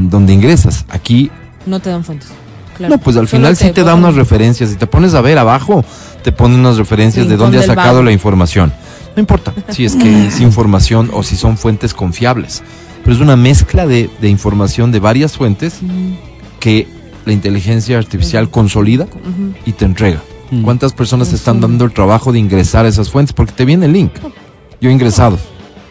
dónde ingresas. Aquí No te dan fuentes. Claro. no, pues al Solo final sí te da unas referencias. Si te pones a ver abajo, te ponen unas referencias de dónde ha sacado la información. No importa si es que *laughs* es información o si son fuentes confiables. Pero es una mezcla de, de información de varias fuentes que la inteligencia artificial consolida y te entrega. ¿Cuántas personas están dando el trabajo de ingresar a esas fuentes? Porque te viene el link. Yo he ingresado.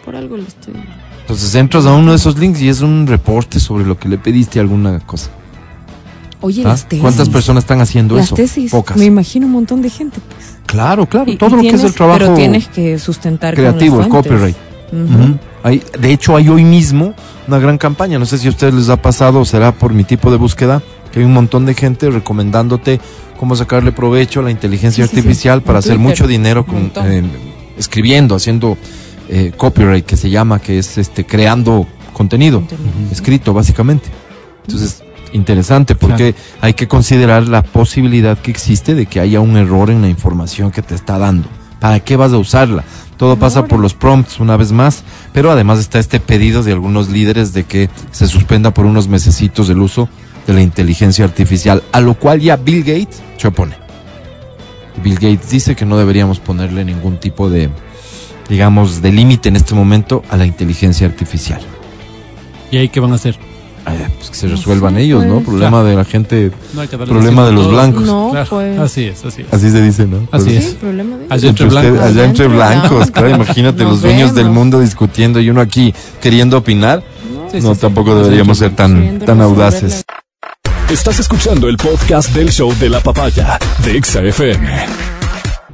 Por algo lo estoy. Entonces entras a uno de esos links y es un reporte sobre lo que le pediste alguna cosa. Oye, ¿Ah? las tesis. ¿Cuántas personas están haciendo Las eso? tesis. Pocas. Me imagino un montón de gente, pues. Claro, claro, Y- todo y lo que es el trabajo Pero tienes que sustentar con creativo, el copyright. Hay- de hecho, hay hoy mismo una gran campaña. No sé si a ustedes les ha pasado o será por mi tipo de búsqueda, que hay un montón de gente recomendándote cómo sacarle provecho a la inteligencia Sí, sí, sí. artificial para hacer Twitter, mucho dinero con, eh, escribiendo, haciendo eh, copyright, que se llama, que es este creando contenido, Contenido. escrito básicamente. Entonces, interesante porque hay que considerar la posibilidad que existe de que haya un error en la información que te está dando. ¿Para qué vas a usarla? Todo pasa por los prompts una vez más, pero además está este pedido de algunos líderes de que se suspenda por unos mesecitos el uso de la inteligencia artificial, a lo cual ya Bill Gates se opone. Bill Gates dice que no deberíamos ponerle ningún tipo de, digamos, de límite en este momento a la inteligencia artificial. ¿Y ahí qué van a hacer? Ay, pues que se No resuelvan sé, ellos, ¿no? pues. Problema de la gente, No hay que darle problema de los blancos. No, Claro, pues. Así es, así es. Así se dice, ¿no? Así Pues, es. Sí, problema de Allá entre usted- blancos. allá entre blancos, claro, imagínate Nos los dueños del vemos. mundo discutiendo y uno aquí queriendo opinar. Sí, no, sí, sí. tampoco deberíamos ser tan, tan audaces. Estás escuchando el podcast del show de la papaya de Exa FM.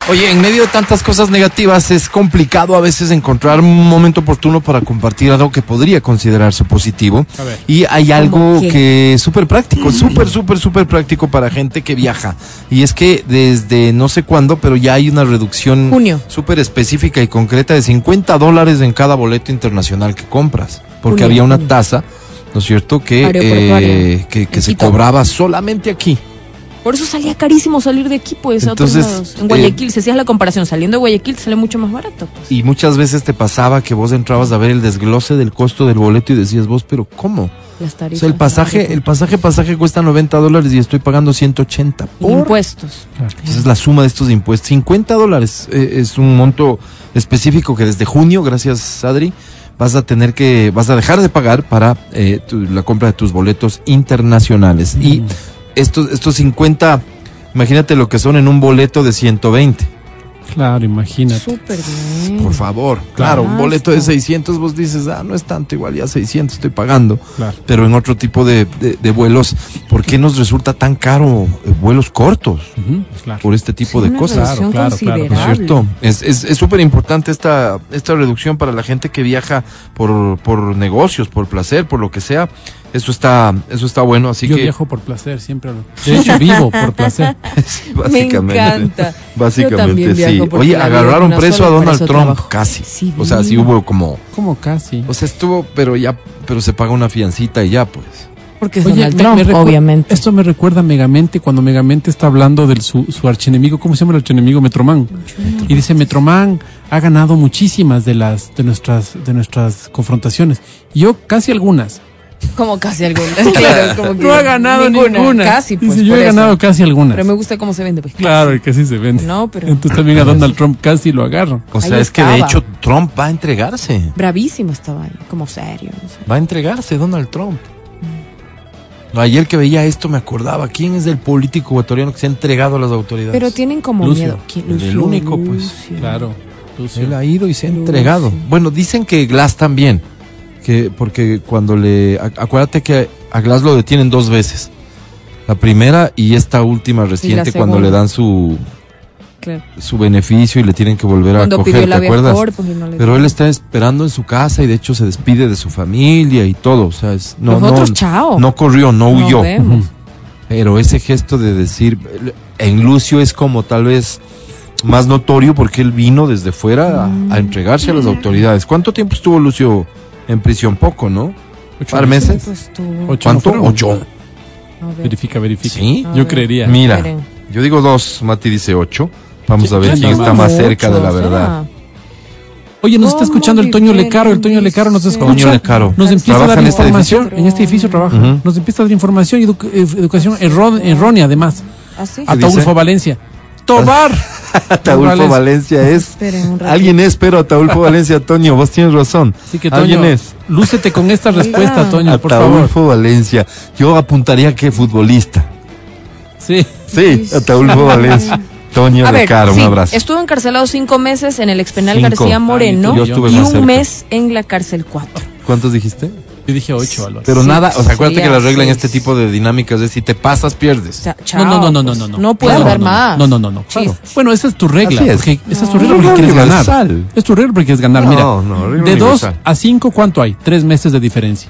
Oye, en medio de tantas cosas negativas es complicado a veces encontrar un momento oportuno para compartir algo que podría considerarse positivo. A ver. Y hay algo que es súper práctico, súper, súper, súper práctico para gente que viaja. Y es que desde no sé cuándo, pero ya hay una reducción Junio. súper específica y concreta de 50 dólares en cada boleto internacional que compras. Porque Junio, había una tasa, ¿no es cierto?, que, eh, que, se cobraba solamente aquí. Por eso salía carísimo salir de aquí, pues, a otros Entonces, lados. En Guayaquil, eh, si hacías la comparación, saliendo de Guayaquil sale mucho más barato. Pues. Y muchas veces te pasaba que vos entrabas a ver el desglose del costo del boleto y decías vos, pero ¿cómo? Las O tarifas. sea, el pasaje, el pasaje, pasaje cuesta 90 dólares y estoy pagando 180. Y impuestos. Entonces la suma de estos impuestos, 50 dólares eh, es un monto específico que desde junio, gracias Adri, vas a tener que, vas a dejar de pagar para eh, tu- la compra de tus boletos internacionales. Y estos, estos 50, imagínate lo que son en un boleto de 120. Claro, imagínate. Súper bien. Por favor, claro, un boleto de 600 vos dices, ah, no es tanto, igual ya 600 estoy pagando. Claro. Pero en otro tipo de, de- de vuelos, ¿por qué nos resulta tan caro eh, vuelos cortos claro. por este tipo Sí, de una cosas? Claro, claro, claro. ¿No es cierto? Es es- es súper importante esta, esta reducción para la gente que viaja por, por negocios, por placer, por lo que sea. Eso está, eso está bueno, así Yo que viajo por placer, siempre. lo- *laughs* De hecho, vivo por placer. *laughs* básicamente. encanta. Yo Básicamente también sí. Oye, agarraron preso a Donald Trump, trabajo. casi. Sí, o sea, sí hubo como, ¿Cómo casi? o sea, estuvo, pero ya, pero se paga una fiancita y ya, pues. Porque es Oye, Donald me- Trump, me obviamente. Esto me recuerda a Megamente cuando Megamente está hablando de su, su archienemigo, ¿cómo se llama el archienemigo? Metroman. Y dice, Metroman ha ganado muchísimas de las de nuestras de nuestras confrontaciones. Yo casi algunas. Como casi algunas. *laughs* Claro, como que No ha ganado ninguna. Casi, pues. Dice, yo he eso. ganado casi algunas. Pero me gusta cómo se vende, pues. Claro, y sí se vende. No, pero Entonces también a Donald Trump casi lo agarran. O Ahí sea, es que de hecho Trump va a entregarse. bravísimo estaba ahí, como serio. no sé. Va a entregarse Donald Trump. Ayer que veía esto me acordaba, ¿quién es el político ecuatoriano que se ha entregado a las autoridades? Pero tienen como Lucio. miedo. ¿Quién? El Lucio, único, pues. Lucio. Claro. Lucio. Él ha ido y se ha Lucio. entregado. Bueno, dicen que Glass también. Que, porque cuando le. ac- Acuérdate que a Glass lo detienen dos veces. La primera y esta última reciente cuando le dan su, Claro. su beneficio y le tienen que volver Cuando a coger, ¿te acuerdas? Pues, y no le Pero él está esperando en su casa y de hecho se despide de su familia y todo. O sea, es, no, Los no, chao. no corrió, no huyó. vemos. *laughs* Pero ese gesto de decir, en Lucio es como tal vez más notorio porque él vino desde fuera a, a entregarse a las autoridades. ¿Cuánto tiempo estuvo Lucio en prisión? Poco, ¿no? Ocho ¿Par meses? Pues tú. Ocho ¿Cuánto? no. Ocho. Verifica, verifica. Sí. A Yo ver. creería. Mira, yo digo dos, Mati dice ocho. Vamos a ver ¿Quién está más cerca de la verdad. Oye, nos está ¿Cómo escuchando el Toño Lecaro. El Toño Lecaro nos escucha. Toño Lecaro. Nos empieza a ¿Trabaja dar en este información. edificio? En este edificio trabaja. Nos empieza a dar información y edu- educación errónea, además. ¿Ah, sí? ¿Qué dice? Ataulfo Valencia. Tobar. *laughs* Ataulfo Valencia. Valencia es. Alguien es, pero Ataulfo Valencia, Toño, vos tienes razón. Así que, Alguien Toño, es. lúcete con esta respuesta, Toño, por favor. Ataulfo Valencia. Yo apuntaría que futbolista. Sí. Sí, Ataulfo Valencia. Toño A de ver, Caro, sí, un abrazo. estuvo encarcelado cinco meses en el expenal Cinco. García Moreno y un cerca. mes en la cárcel 4. ¿Cuántos dijiste? Yo dije ocho, Álvaro. Pero Sí, nada, o sea, acuérdate sí, que la regla en este es. tipo de dinámicas es si te pasas, pierdes. No, no, no, no, no, no, no. No puedo Claro, dar no, no, más. No, no, no, no. Sí. Bueno, esa es tu regla. Así es. Porque, esa es tu No. regla porque quieres ganar. Es tu regla porque quieres ganar. No, Mira, no, de 2 universal. a 5, ¿cuánto hay? Tres meses de diferencia.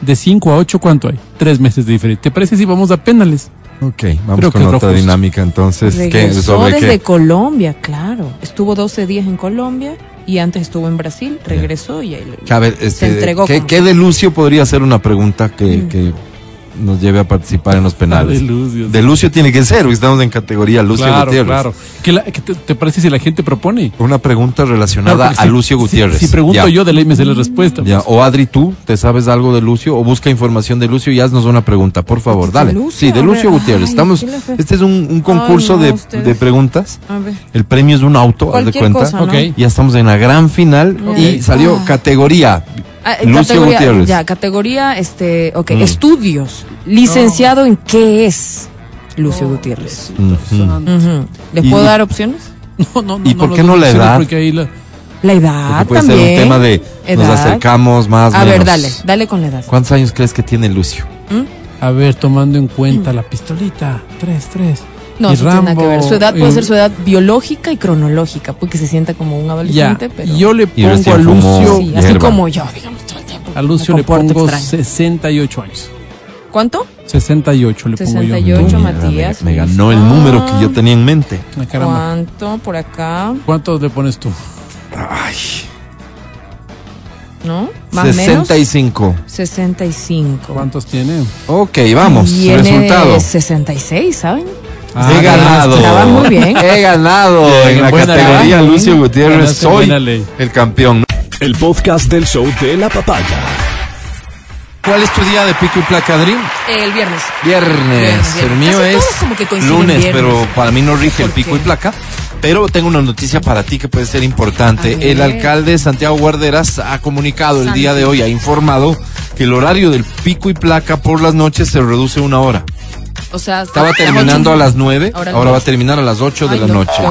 De 5 a 8, ¿cuánto hay? Tres meses de diferencia. ¿Te parece si vamos a penales? Ok, vamos Creo con otra justo. dinámica entonces. ¿Qué? Regresó ¿Sobre desde qué? Colombia, claro. Estuvo 12 días en Colombia y antes estuvo en Brasil. Regresó y ahí Que, a ver, este, entregó ¿qué, como- qué de Lucio podría ser una pregunta que, que nos lleve a participar en los penales? *laughs* De Lucio. De Lucio tiene que ser, estamos en categoría Lucio claro, Gutiérrez. claro. ¿Qué, la- qué te, te parece si la gente propone? Una pregunta relacionada Claro, a si- Lucio Gutiérrez. Si, pregunto Ya. yo, de ley me sé la respuesta. Ya, O Adri, tú, ¿te sabes algo de Lucio? O busca información de Lucio y haznos una pregunta, por favor. ¿De Dale. Lucio? Sí, de Lucio ver, Gutiérrez. ay, Estamos, este es un, un concurso Ay, no, de, preguntas. A ver. El premio es un auto, haz de cuenta. cosa, ¿no? Ya estamos en la gran final y salió Ah. categoría. Ah, Lucio categoría, Gutiérrez. Ya, categoría, este, ok, Mm. estudios. Licenciado en qué es Lucio Gutiérrez. Ujú. Ujú. ¿Les puedo dar opciones? *laughs* No, no, no. ¿Y por qué no la edad? Porque ahí la- La edad Porque puede también. ser un tema de nos acercamos más. A ver, dale, dale con la edad. ¿Cuántos años crees que tiene Lucio? A ver, tomando en cuenta la pistolita. Tres, tres. No, Y eso tiene nada que ver. Rambo, Su edad puede eh, ser su edad biológica y cronológica, porque se sienta como un Ya, adolescente, pero yo le pongo a. Lucio, sí, así como yo, digamos, todo el tiempo. a Lucio le pongo extraño. 68 años. ¿Cuánto? 68 le pongo 68, yo. Mat- Matías. Me, me ganó el número que yo tenía en mente. Ah, caramba. ¿Cuánto por acá? ¿Cuántos le pones tú? Ay, ¿No? Más o menos. 65. 65. ¿Cuántos tiene? Ok, vamos. Tiene Resultado. 66, ¿saben? Ah, He ganado. Muy bien. He ganado Bien, en la categoría ley. Lucio Gutiérrez. Ganaste Soy el campeón. El podcast del show de la papaya. ¿Cuál es tu día de pico y placa, Adri? El viernes. Viernes. Viernes, El viernes. mío Casi es lunes, viernes. pero para mí no rige el ¿Por pico qué? y placa. Pero tengo una noticia para ti que puede ser importante. El alcalde Santiago Guarderas ha comunicado el día de hoy, ha informado que el horario del pico y placa por las noches se reduce una hora. O sea, Estaba terminando a las nueve, Ahora ahora, no. va a terminar a las ocho de Ay, la no, noche.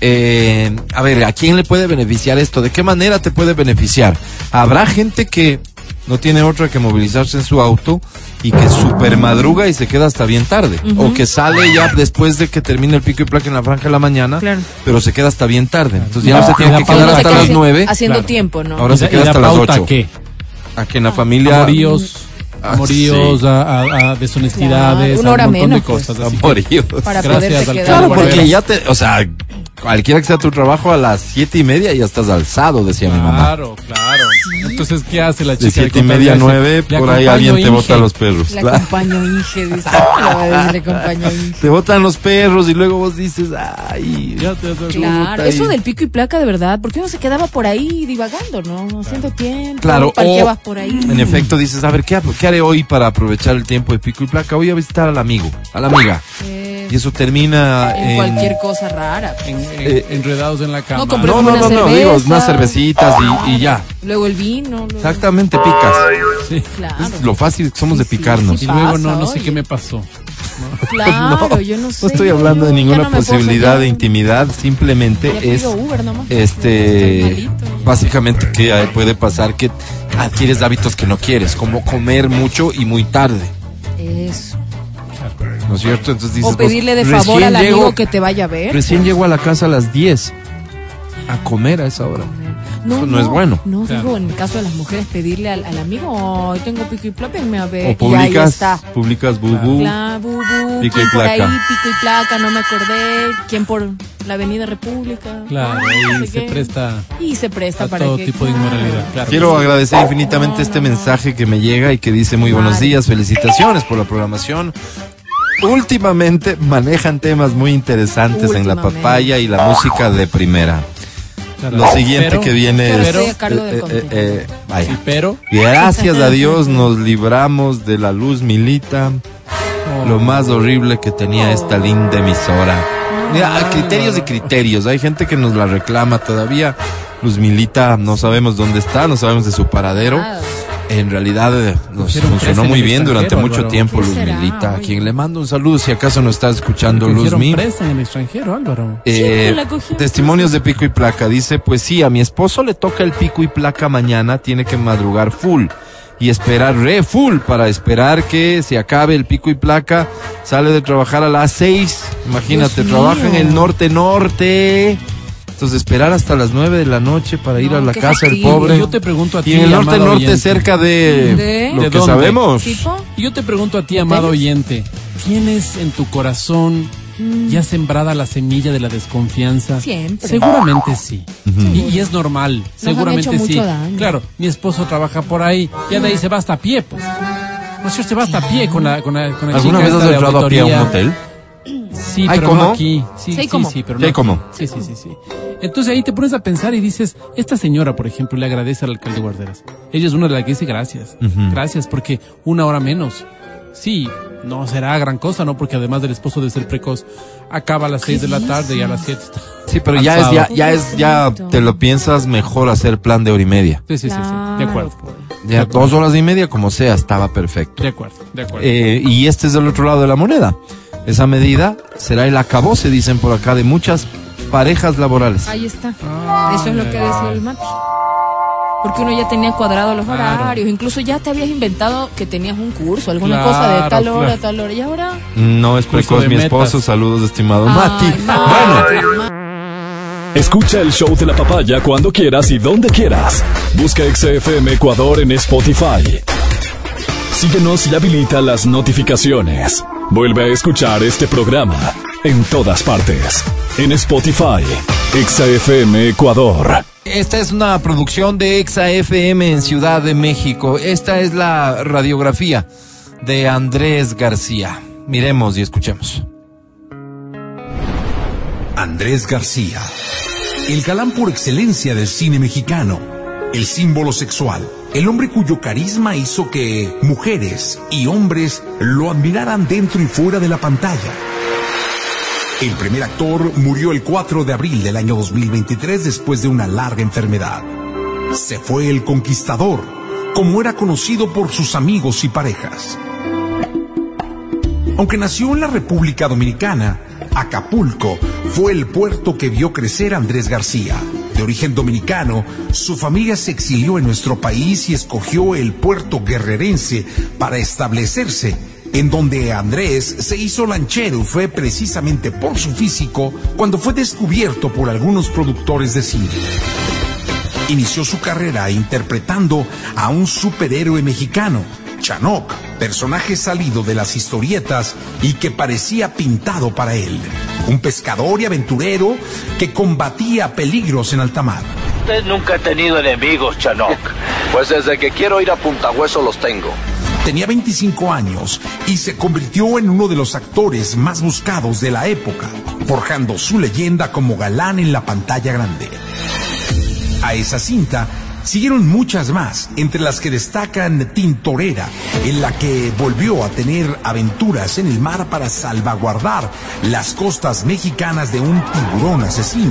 Eh, a ver, ¿a quién le puede beneficiar esto? ¿De qué manera te puede beneficiar? Habrá gente que no tiene otra que movilizarse en su auto y que super madruga y se queda hasta bien tarde. O que sale ya después de que termine el pico y placa en la franja de la mañana, Claro. pero se queda hasta bien tarde. Entonces ya no se tiene que da quedar hasta las haci- nueve. Haciendo Claro. tiempo, ¿no? Ahora ¿Y se da- queda hasta las pauta ocho. a qué? A que en la familia... Amoríos, Ah, amoríos, sí. a, a- a deshonestidades, Claro, una a hora un montón menos, de pues. cosas. que- Amoríos. Para Gracias, quedar. Claro, porque ya te, o sea, cualquiera que sea tu trabajo a las siete y media ya estás alzado, decía mi mamá. Claro, claro. Entonces, ¿qué hace la chica? De siete y media nueve, por ahí alguien te Inge. bota los perros. Le acompaño Inge, dice. *laughs* Le acompaño Inge. Te botan los perros y luego vos dices, ay, Ya te- te- Claro, ahí. eso del pico y placa de verdad, porque uno se quedaba por ahí divagando, ¿no? Haciendo tiempo, Claro, o- por ahí. En efecto, dices, a ver, ¿qué, ha- ¿qué haré hoy para aprovechar el tiempo de pico y placa? Voy a visitar al amigo, a la amiga. Eh, Y eso termina en en... cualquier cosa rara. En- en- Eh, enredados en la cama. No, No, no, no, no, cerveza. digo, unas cervecitas y, y ya. Luego el vino. luego- Exactamente, picas. Sí. Claro. Es lo fácil que somos de Sí, sí, picarnos. sí. Y luego no, pasa, no sé oye. qué me pasó. *laughs* Claro, yo no sé. No estoy hablando de ninguna no posibilidad de intimidad, simplemente es Uber este básicamente que eh, puede pasar que adquieres hábitos que no quieres, como comer mucho y muy tarde, Eso. ¿no es cierto? Entonces dices, O pedirle de pues, favor al amigo llego- que te vaya a ver. Recién llego a la casa a las 10 a comer a esa hora. Eso no es bueno. No, Claro. digo, en el caso de las mujeres, pedirle al, al amigo, hoy tengo pico y placa, venme a ver. O y ahí publicas, está. publicas bubu. Cla, bu, bu, Pico y ¿quién por ahí, placa. pico y placa, no me acordé. ¿Quién por la Avenida República? Claro, No ahí sé se qué. presta Y se presta a para todo que, tipo de inmoralidad. Claro. Quiero agradecer infinitamente este mensaje que me llega y que dice muy buenos días, felicitaciones por la programación. Últimamente manejan temas muy interesantes en la papaya y la música de primera. Claro. Lo siguiente Pero- que viene Pero es... eh, eh, eh, vaya. Sí, pero Gracias a *laughs* Dios nos libramos de la luz milita, oh, lo más horrible que tenía esta linda emisora. Mira, criterios y criterios. Hay gente que nos la reclama todavía. Luz Milita, no sabemos dónde está, no sabemos de su paradero. Nada. En realidad eh, nos funcionó muy bien durante mucho Álvaro. tiempo ¿Qué Luz será, Milita, a quien le mando un saludo si acaso no está escuchando Luz cogieron Mi. presa en el extranjero, Álvaro. Eh, testimonios de pico y placa. Dice, pues sí, a mi esposo le toca el pico y placa mañana, tiene que madrugar full y esperar re full para esperar que se acabe el pico y placa. Sale de trabajar a las seis. Imagínate, Dios trabaja en el norte norte. Entonces esperar hasta las nueve de la noche para ir No, a la casa del pobre. Yo te pregunto a ti, y en el norte norte oyente. cerca de, ¿De? lo ¿De que dónde? sabemos. ¿Tipo? Y yo te pregunto a ti, amado oyente, ¿tienes en tu corazón ya sembrada la semilla de la desconfianza? Siempre. Seguramente sí. y, y es normal, seguramente hecho sí. mucho daño. Claro, mi esposo trabaja por ahí, ya de ahí se va hasta a pie, pues. No sé, se va hasta a pie con la, con la, con la ¿Alguna chica vez has entrado a pie a un hotel? Sí, ¿Ay, pero no aquí. Sí, Sí, sí, pero Sí, no. ¿cómo? Sí, sí, sí, sí. Entonces ahí te pones a pensar y dices, esta señora, por ejemplo, le agradece al alcalde Guarderas. Ella es una de las que dice gracias. Gracias porque una hora menos. Sí, no será gran cosa, ¿no? Porque además del esposo de ser precoz, acaba a las seis de la tarde y a las siete está. Sí, pero ya es, ya, ya es, ya te lo piensas mejor hacer plan de hora y media. Sí, sí, sí, sí. De acuerdo. dos horas y media, como sea, estaba perfecto. De acuerdo, de acuerdo. Eh, y este es del otro lado de la moneda. Esa medida será el acabose, dicen por acá, de muchas parejas laborales. Ahí está. Eso es lo que decía el Mati. Porque uno ya tenía cuadrado los Claro. horarios, incluso ya te habías inventado que tenías un curso, alguna Claro, cosa de tal hora, claro. tal hora, y ahora... No es precoz mi metas. esposo. Saludos, estimado Mati. Bueno, Mati, Escucha el show de la papaya cuando quieras y donde quieras. Busca XFM Ecuador en Spotify. Síguenos y habilita las notificaciones. Vuelve a escuchar este programa en todas partes. En Spotify, XFM Ecuador. esta es una producción de Exa FM en Ciudad de México. Esta es la radiografía de Andrés García. Miremos y escuchemos. Andrés García, el galán por excelencia del cine mexicano, el símbolo sexual, el hombre cuyo carisma hizo que mujeres y hombres lo admiraran dentro y fuera de la pantalla. El primer actor murió el 4 de abril del año 2023 después de una larga enfermedad. Se fue el conquistador, como era conocido por sus amigos y parejas. Aunque nació en la República Dominicana, Acapulco fue el puerto que vio crecer Andrés García. De origen dominicano, su familia se exilió en nuestro país y escogió el puerto guerrerense para establecerse, en donde Andrés se hizo lanchero fue precisamente por su físico cuando fue descubierto por algunos productores de cine. Inició su carrera interpretando a un superhéroe mexicano, Chanoc, personaje salido de las historietas y que parecía pintado para él. Un pescador y aventurero que combatía peligros en alta mar. Usted nunca ha tenido enemigos, Chanok. *laughs* Pues desde que quiero ir a Punta Hueso los tengo. Tenía 25 años y se convirtió en uno de los actores más buscados de la época, forjando su leyenda como galán en la pantalla grande. A esa cinta siguieron muchas más, entre las que destacan Tintorera, en la que volvió a tener aventuras en el mar para salvaguardar las costas mexicanas de un tiburón asesino.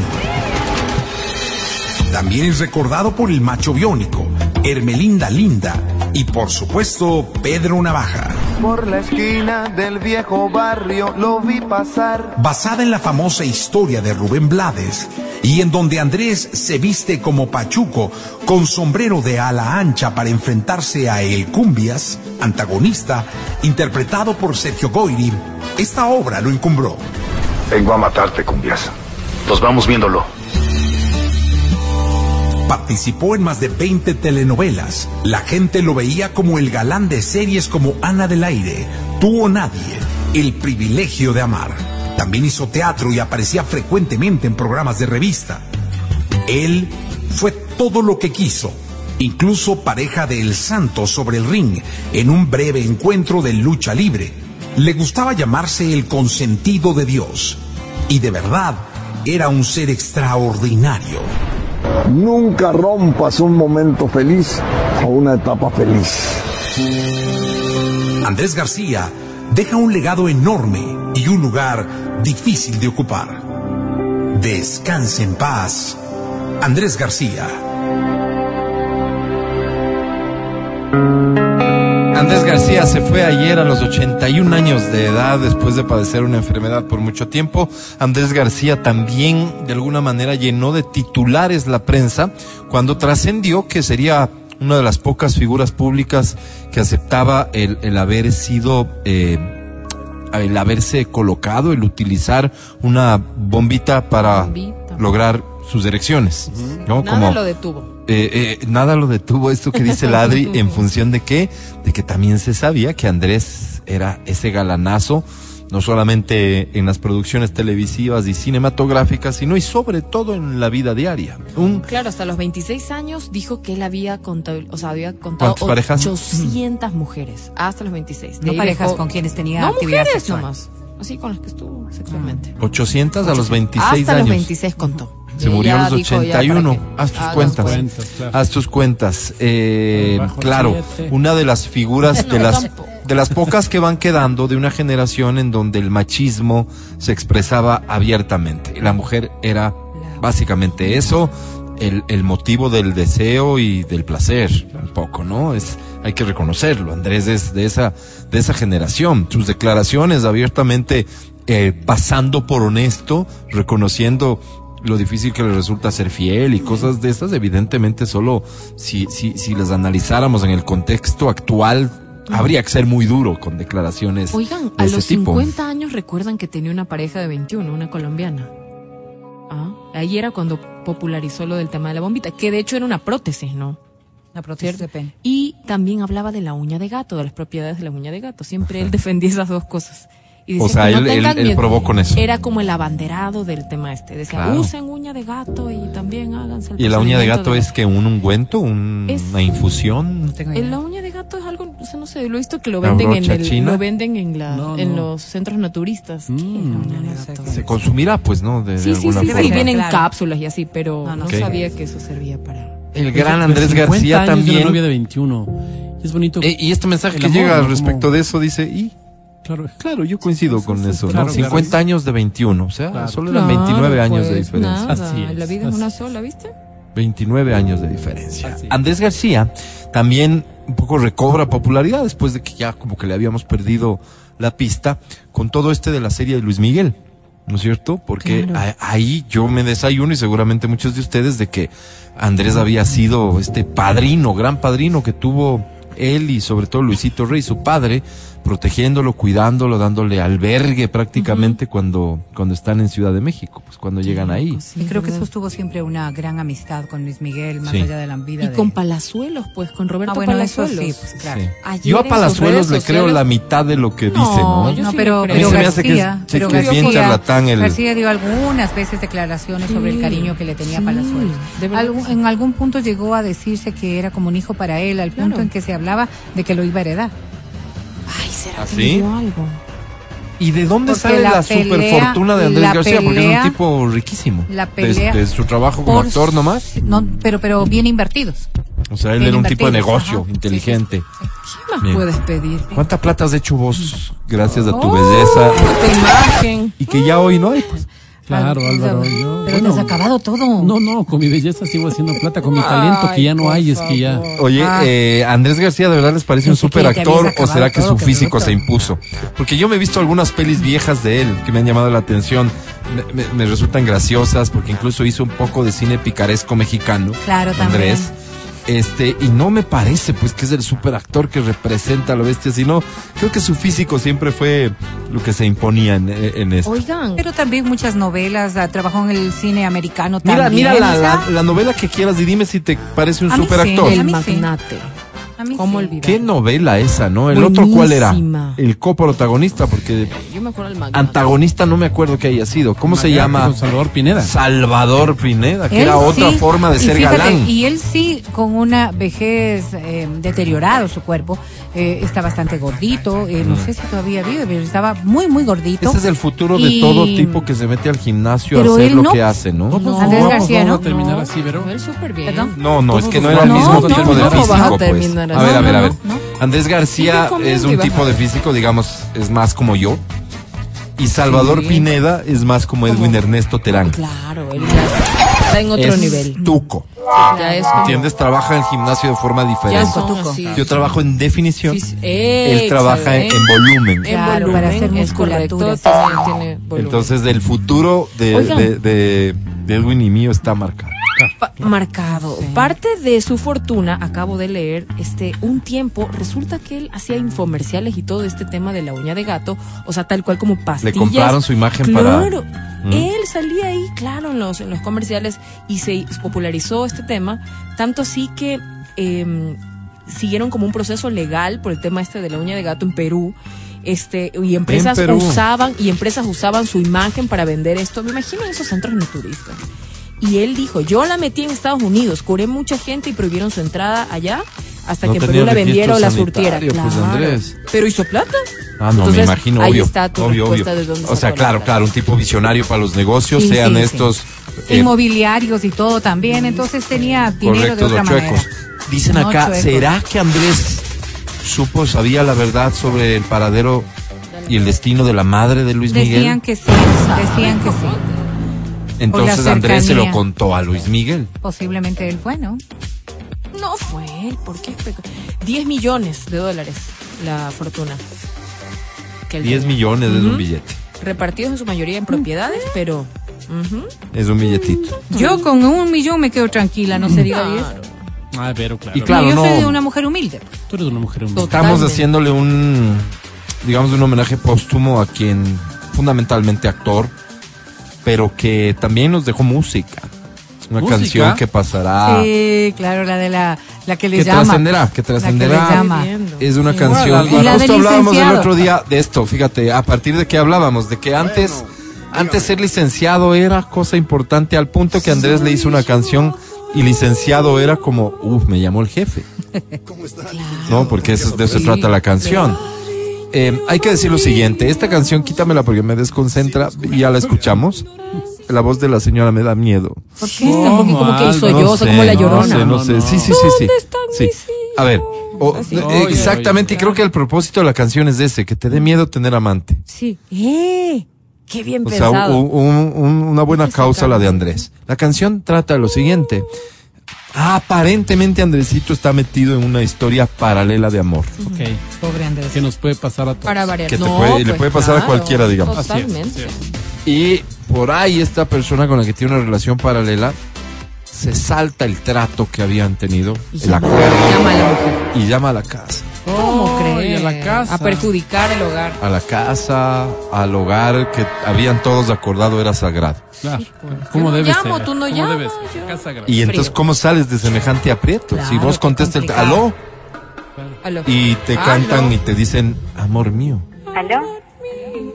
También es recordado por el macho biónico, Hermelinda Linda y por supuesto Pedro Navaja. Por la esquina del viejo barrio lo vi pasar. basada en la famosa historia de Rubén Blades, y en donde Andrés se viste como Pachuco con sombrero de ala ancha para enfrentarse a El Cumbias, antagonista, interpretado por Sergio Goyri. Esta obra lo encumbró. Vengo a matarte, cumbias. Nos vamos viéndolo. Participó en más de 20 telenovelas. La gente lo veía como el galán de series como Ana del Aire, Tú o Nadie, El privilegio de amar. También hizo teatro y aparecía frecuentemente en programas de revista. Él fue todo lo que quiso, incluso pareja de El Santo sobre el ring en un breve encuentro de lucha libre. Le gustaba llamarse el consentido de Dios y de verdad era un ser extraordinario. Nunca rompas un momento feliz o una etapa feliz. Andrés García deja un legado enorme y un lugar difícil de ocupar. Descanse en paz, Andrés García. García se fue ayer a los 81 años de edad después de padecer una enfermedad por mucho tiempo. Andrés García también de alguna manera llenó de titulares la prensa cuando trascendió que sería una de las pocas figuras públicas que aceptaba el, el haber sido, eh, el haberse colocado, el utilizar una bombita para Bombita. lograr sus erecciones. ¿no? Nada Como- lo detuvo. eh, eh, nada lo detuvo esto que dice Ladri *laughs* en función de qué, de que también se sabía que Andrés era ese galanazo, no solamente en las producciones televisivas y cinematográficas, sino y sobre todo en la vida diaria. Un Claro, hasta los 26 años dijo que él había contado, o sea, había contado ¿Cuántas parejas? 800 mujeres hasta los 26. De No parejas dejó- con quienes tenía no actividad mujeres sexual. nomás, así con las que estuvo sexualmente. 800 a los 26 hasta años. los 26 contó. Se murió a los dijo, ya, 81. ¿para qué? Haz tus cuentas. cuentas, claro. Haz tus cuentas. Eh, claro, siete. una de las figuras *laughs* de las tampoco. de las pocas que van quedando de una generación en donde el machismo se expresaba abiertamente. La mujer era básicamente eso, el, el motivo del deseo y del placer, un poco, ¿no? Es, hay que reconocerlo. Andrés es de esa, de esa generación. Sus declaraciones abiertamente eh, pasando por honesto, reconociendo lo difícil que le resulta ser fiel y cosas de estas, evidentemente solo si, si, si las analizáramos en el contexto actual, habría que ser muy duro con declaraciones Oigan, de a ese los tipo. 50 años recuerdan que tenía una pareja de 21, una colombiana. Ah, ahí era cuando popularizó lo del tema de la bombita, que de hecho era una prótesis, ¿no? La prótesis de pene. Y también hablaba de la uña de gato, de las propiedades de la uña de gato. Siempre él defendía esas dos cosas. Y O decía sea, que no él- él- tengan él miedo. probó con eso. Era como el abanderado del tema este. Decía, Claro. usen uña de gato y también háganse el ¿Y la uña de gato de- es que un ungüento, un- Es- una infusión? En la uña de gato es algo, o sea, no sé, lo he visto que lo ¿La venden en el, china? lo venden en la, No, en no. los centros naturistas. ¿Qué es la uña de gato? Se consumirá, pues, ¿no? De, de Sí, sí, alguna sí, forma. sí, vienen Claro. cápsulas y así, pero No, no no, Ok. sabía que eso servía para. El gran Pero Andrés 50 García también. una novia de 21. Y es bonito. Eh, y este mensaje que llega ¿no? respecto de eso dice, y Claro. claro, yo coincido con eso, ¿no? claro, 50 claro. años de 21, o sea, Claro. solo eran 29 años de pues, diferencia. nada, Así es, la vida es una sola, ¿viste? 29 años de diferencia. Andrés García también un poco recobra popularidad después de que ya como que le habíamos perdido la pista con todo este de la serie de Luis Miguel. ¿No es cierto? Porque Claro. a- ahí yo me desayuno y seguramente muchos de ustedes de que Andrés había sido este padrino, gran padrino que tuvo él y sobre todo Luisito Rey, su padre, protegiéndolo, cuidándolo, dándole albergue prácticamente cuando, cuando están en Ciudad de México, pues cuando llegan ahí. Y creo que sostuvo siempre una gran amistad con Luis Miguel, más Sí. allá de la vida Y de... con Palazuelos, pues, con Roberto Ah, bueno, Palazuelos. sí, pues claro. Sí. Ayer Yo a Palazuelos le creo sociales- la mitad de lo que No, dice, ¿no? yo no, sí pero, pero me hace que es- García, pero que es bien García, charlatán el- García dio algunas veces declaraciones sobre el cariño que le tenía Palazuelos. de verdad Algún- que sí. en algún punto llegó a decirse que era como un hijo para él, al punto Claro. en que se hablaba de que lo iba a heredar. ¿Será ¿Ah, sí? algo? ¿Y de dónde Porque sale la la, pelea- superfortuna de Andrés García? Porque es un tipo riquísimo. la pelea de, su trabajo como actor nomás. No, pero, pero bien invertidos. O sea, él bien era un tipo de negocio ajá. inteligente. ¿Qué más Bien. puedes pedir? ¿Cuánta plata has hecho vos gracias a tu Oh, belleza? tu imagen. Y que ya hoy no hay, pues. Claro, Álvaro. pero yo- te bueno, has acabado todo. No, no, con mi belleza sigo haciendo plata, con mi talento que ya no hay, es que ya. Oye, Ah. eh, Andrés García, ¿de verdad les parece un super actor o será que su físico bruto. se impuso? Porque yo me he visto algunas pelis viejas de él que me han llamado la atención. Me, me- me resultan graciosas porque incluso hizo un poco de cine picaresco mexicano. Claro, también. Este, y no me parece pues que es el super actor que representa a lo bestia, sino creo que su físico siempre fue lo que se imponía en, en esto. Oigan, Pero también muchas novelas, ah, trabajó en el cine americano Mira, también. mira la, la- la novela que quieras y dime si te parece un A mí super sí, actor. a el mí magnate. A mí ¿Cómo sí. olvidar? ¿Qué novela esa, no? El otro cuál era? El coprotagonista, porque Yo me acuerdo del magnate. antagonista no me acuerdo que haya sido. ¿Cómo se llama? Salvador Pineda. Salvador Pineda, que Él era otra forma de y ser fíjate, galán. Y él sí, con una vejez eh, deteriorado su cuerpo, eh, está bastante gordito, eh, no sé si todavía vive, pero estaba muy, muy gordito. Ese es el futuro de todo tipo que se mete al gimnasio Pero a hacer lo no. que hace, ¿no? No, pues, Andrés García, vamos ¿no? a terminar No, así, pero. Él súper bien. Perdón. No, no, es que no era el mismo No, tipo no, de físico, pues. A ver, a ver, a ver. no, no. Andrés García es un tipo de físico, digamos, es más como yo. Y Salvador Sí. Pineda es más como Edwin Ernesto Terán. Claro, él ya está en otro es nivel. tuco. Ya es como- ¿Entiendes? Trabaja en el gimnasio de forma diferente. Tuco. Yo trabajo en definición. Él trabaja en, volumen. En Claro, volumen, para hacer musculatura, correcto, sí. tiene- tiene volumen. Entonces, del futuro de, Oigan. de, de- de Edwin y mío está marcado. Pa- marcado. Parte de su fortuna, acabo de leer, este, un tiempo, resulta que él hacía infomerciales y todo este tema de la uña de gato, o sea, tal cual como pastillas. compraron su imagen para- Claro. ¿Mm? Él salía ahí, claro, en los, en los comerciales y se popularizó este tema, tanto así que em, siguieron como un proceso legal por el tema este de la uña de gato en Perú. Este, y empresas usaban, y empresas usaban su imagen para vender esto. Me imagino en esos centros naturistas. Y él dijo, yo la metí en Estados Unidos, curé mucha gente y prohibieron su entrada allá hasta No que Perú la vendiera o la surtiera. pues, Claro. Andrés. Pero hizo plata. Ah, no, Entonces, me imagino, ahí obvio. está tu obvio, obvio. de dónde O sea, claro, claro, un tipo visionario para los negocios, Sí, sean sí, sí. estos eh, Inmobiliarios y todo también, entonces tenía dinero de correctos otra manera. chuecos. Dicen No acá, chuecos. ¿será que Andrés supo, sabía la verdad sobre el paradero y el destino de la madre de Luis Decían Miguel? que sí, decían que sí. Entonces Andrés se lo contó a Luis Miguel. Posiblemente él fue, ¿no? No fue él, ¿por qué? 10 millones de dólares la fortuna. que él 10 tenía. millones es un billete. Repartidos en su mayoría en propiedades, pero Es un billetito. Yo con un millón me quedo tranquila, no se diga diez. Ah, pero claro. Y claro, yo no. soy de una mujer humilde. Tú eres una mujer humilde. Estamos Totalmente. haciéndole un, digamos, un homenaje póstumo a quien fundamentalmente actor, pero que también nos dejó música. Una ¿Música? canción que pasará, Sí, claro, la de la, la que le que llama. trascenderá, que La que le trascenderá. llama. Es una Sí. canción. Y la Y del justo hablábamos el otro día de esto, fíjate, a partir de que hablábamos, de que antes, antes ser licenciado era cosa importante al punto que Andrés le hizo una canción y licenciado era como, uff, me llamó el jefe. *laughs* No, porque eso, de eso se trata la canción. Eh, hay que decir lo siguiente, esta canción quítamela porque me desconcentra, ya la escuchamos. La voz de la señora me da miedo. ¿Por qué? Está poquito como que yo, soy como la llorona. No sé, no sé. Sí, sí, sí, sí. ¿Dónde están Sí. mis? A ver, o- eh, Oye, exactamente, y creo que el propósito de la canción es ese, que te dé miedo tener amante. Sí. ¡Eh! ¡Qué bien O sea, pensado! un- un- un- una buena causa la de. Andrés. La canción trata de lo siguiente. Aparentemente Andresito está metido en una historia paralela de amor. Ok. Pobre Andrés. Que nos puede pasar a todos. Para variar. que te No, puede- le pues, puede pasar a cualquiera, digamos. Totalmente. así es. Y por ahí esta persona con la que tiene una relación paralela se salta el trato que habían tenido, Y el llama- acuerdo, llama a la mujer. y llama a la casa. ¿Cómo crees? a la casa. A perjudicar el hogar. A la casa, al hogar que habían todos acordado era sagrado. Claro. Yo ¿Cómo no debe llamo, ser? tú no ¿Cómo llamas, debe ser? yo- Casa grande. Y entonces, Frío. ¿cómo sales de semejante aprieto? si Claro, vos qué contestas el aló Aló. y te Aló. cantan y te dicen amor mío. ¿Aló?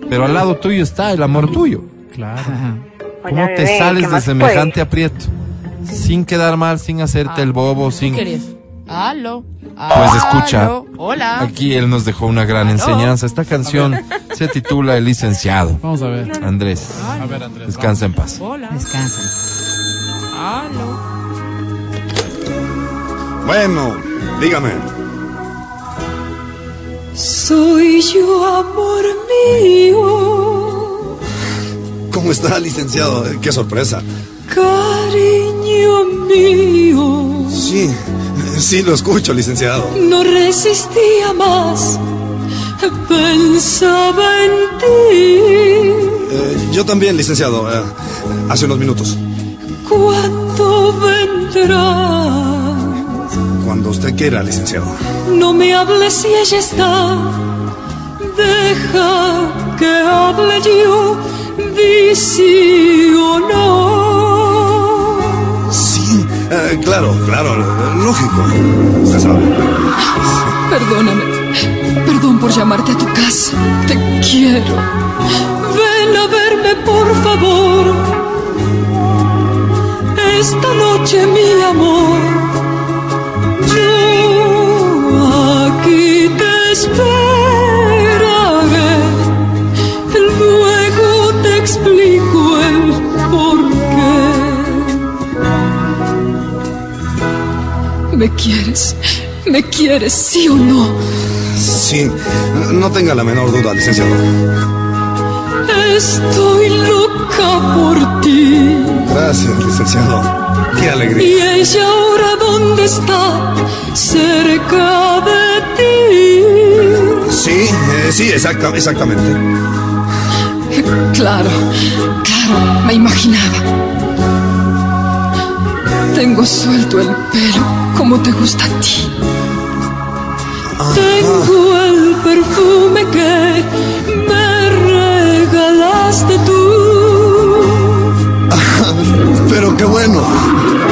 Pero al lado tuyo está el amor tuyo. Claro. ¿Cómo Hola, te bebé, sales ¿qué de semejante aprieto? Sin quedar mal, sin hacerte el bobo, ¿Tú sin... querías? Aló. Pues escucha, Aló. Hola. aquí él nos dejó una gran enseñanza. Esta canción se titula El licenciado. Vamos a ver. Andrés, A ver, Andrés. descansa en paz. Hola. Descansa. Aló. Bueno, dígame. Soy yo, amor mío, ¿Cómo está, licenciado? Qué sorpresa. Cariño mío. Sí, sí lo escucho, licenciado. No resistía más, pensaba en ti. Eh, yo también, licenciado. eh, hace unos minutos. ¿Cuándo vendrás? Cuando usted quiera, licenciado. No me hables si ella está. Deja que hable yo. Di sí o no. Eh, claro, claro, lógico. Usted sabe. Perdóname. Perdón por llamarte a tu casa. Te quiero. Ven a verme, por favor. Esta noche, mi amor. ¿Me quieres, sí o no? Sí, no tenga la menor duda, licenciado. Estoy loca por ti. Gracias, licenciado. Qué ¿Y alegría. ella ahora dónde está? Cerca de ti. Sí, eh, sí, exacta, exactamente. Claro, claro, me imaginaba. Tengo suelto el pelo como te gusta a ti. Tengo el perfume que me regalaste tú. *laughs* Pero qué bueno.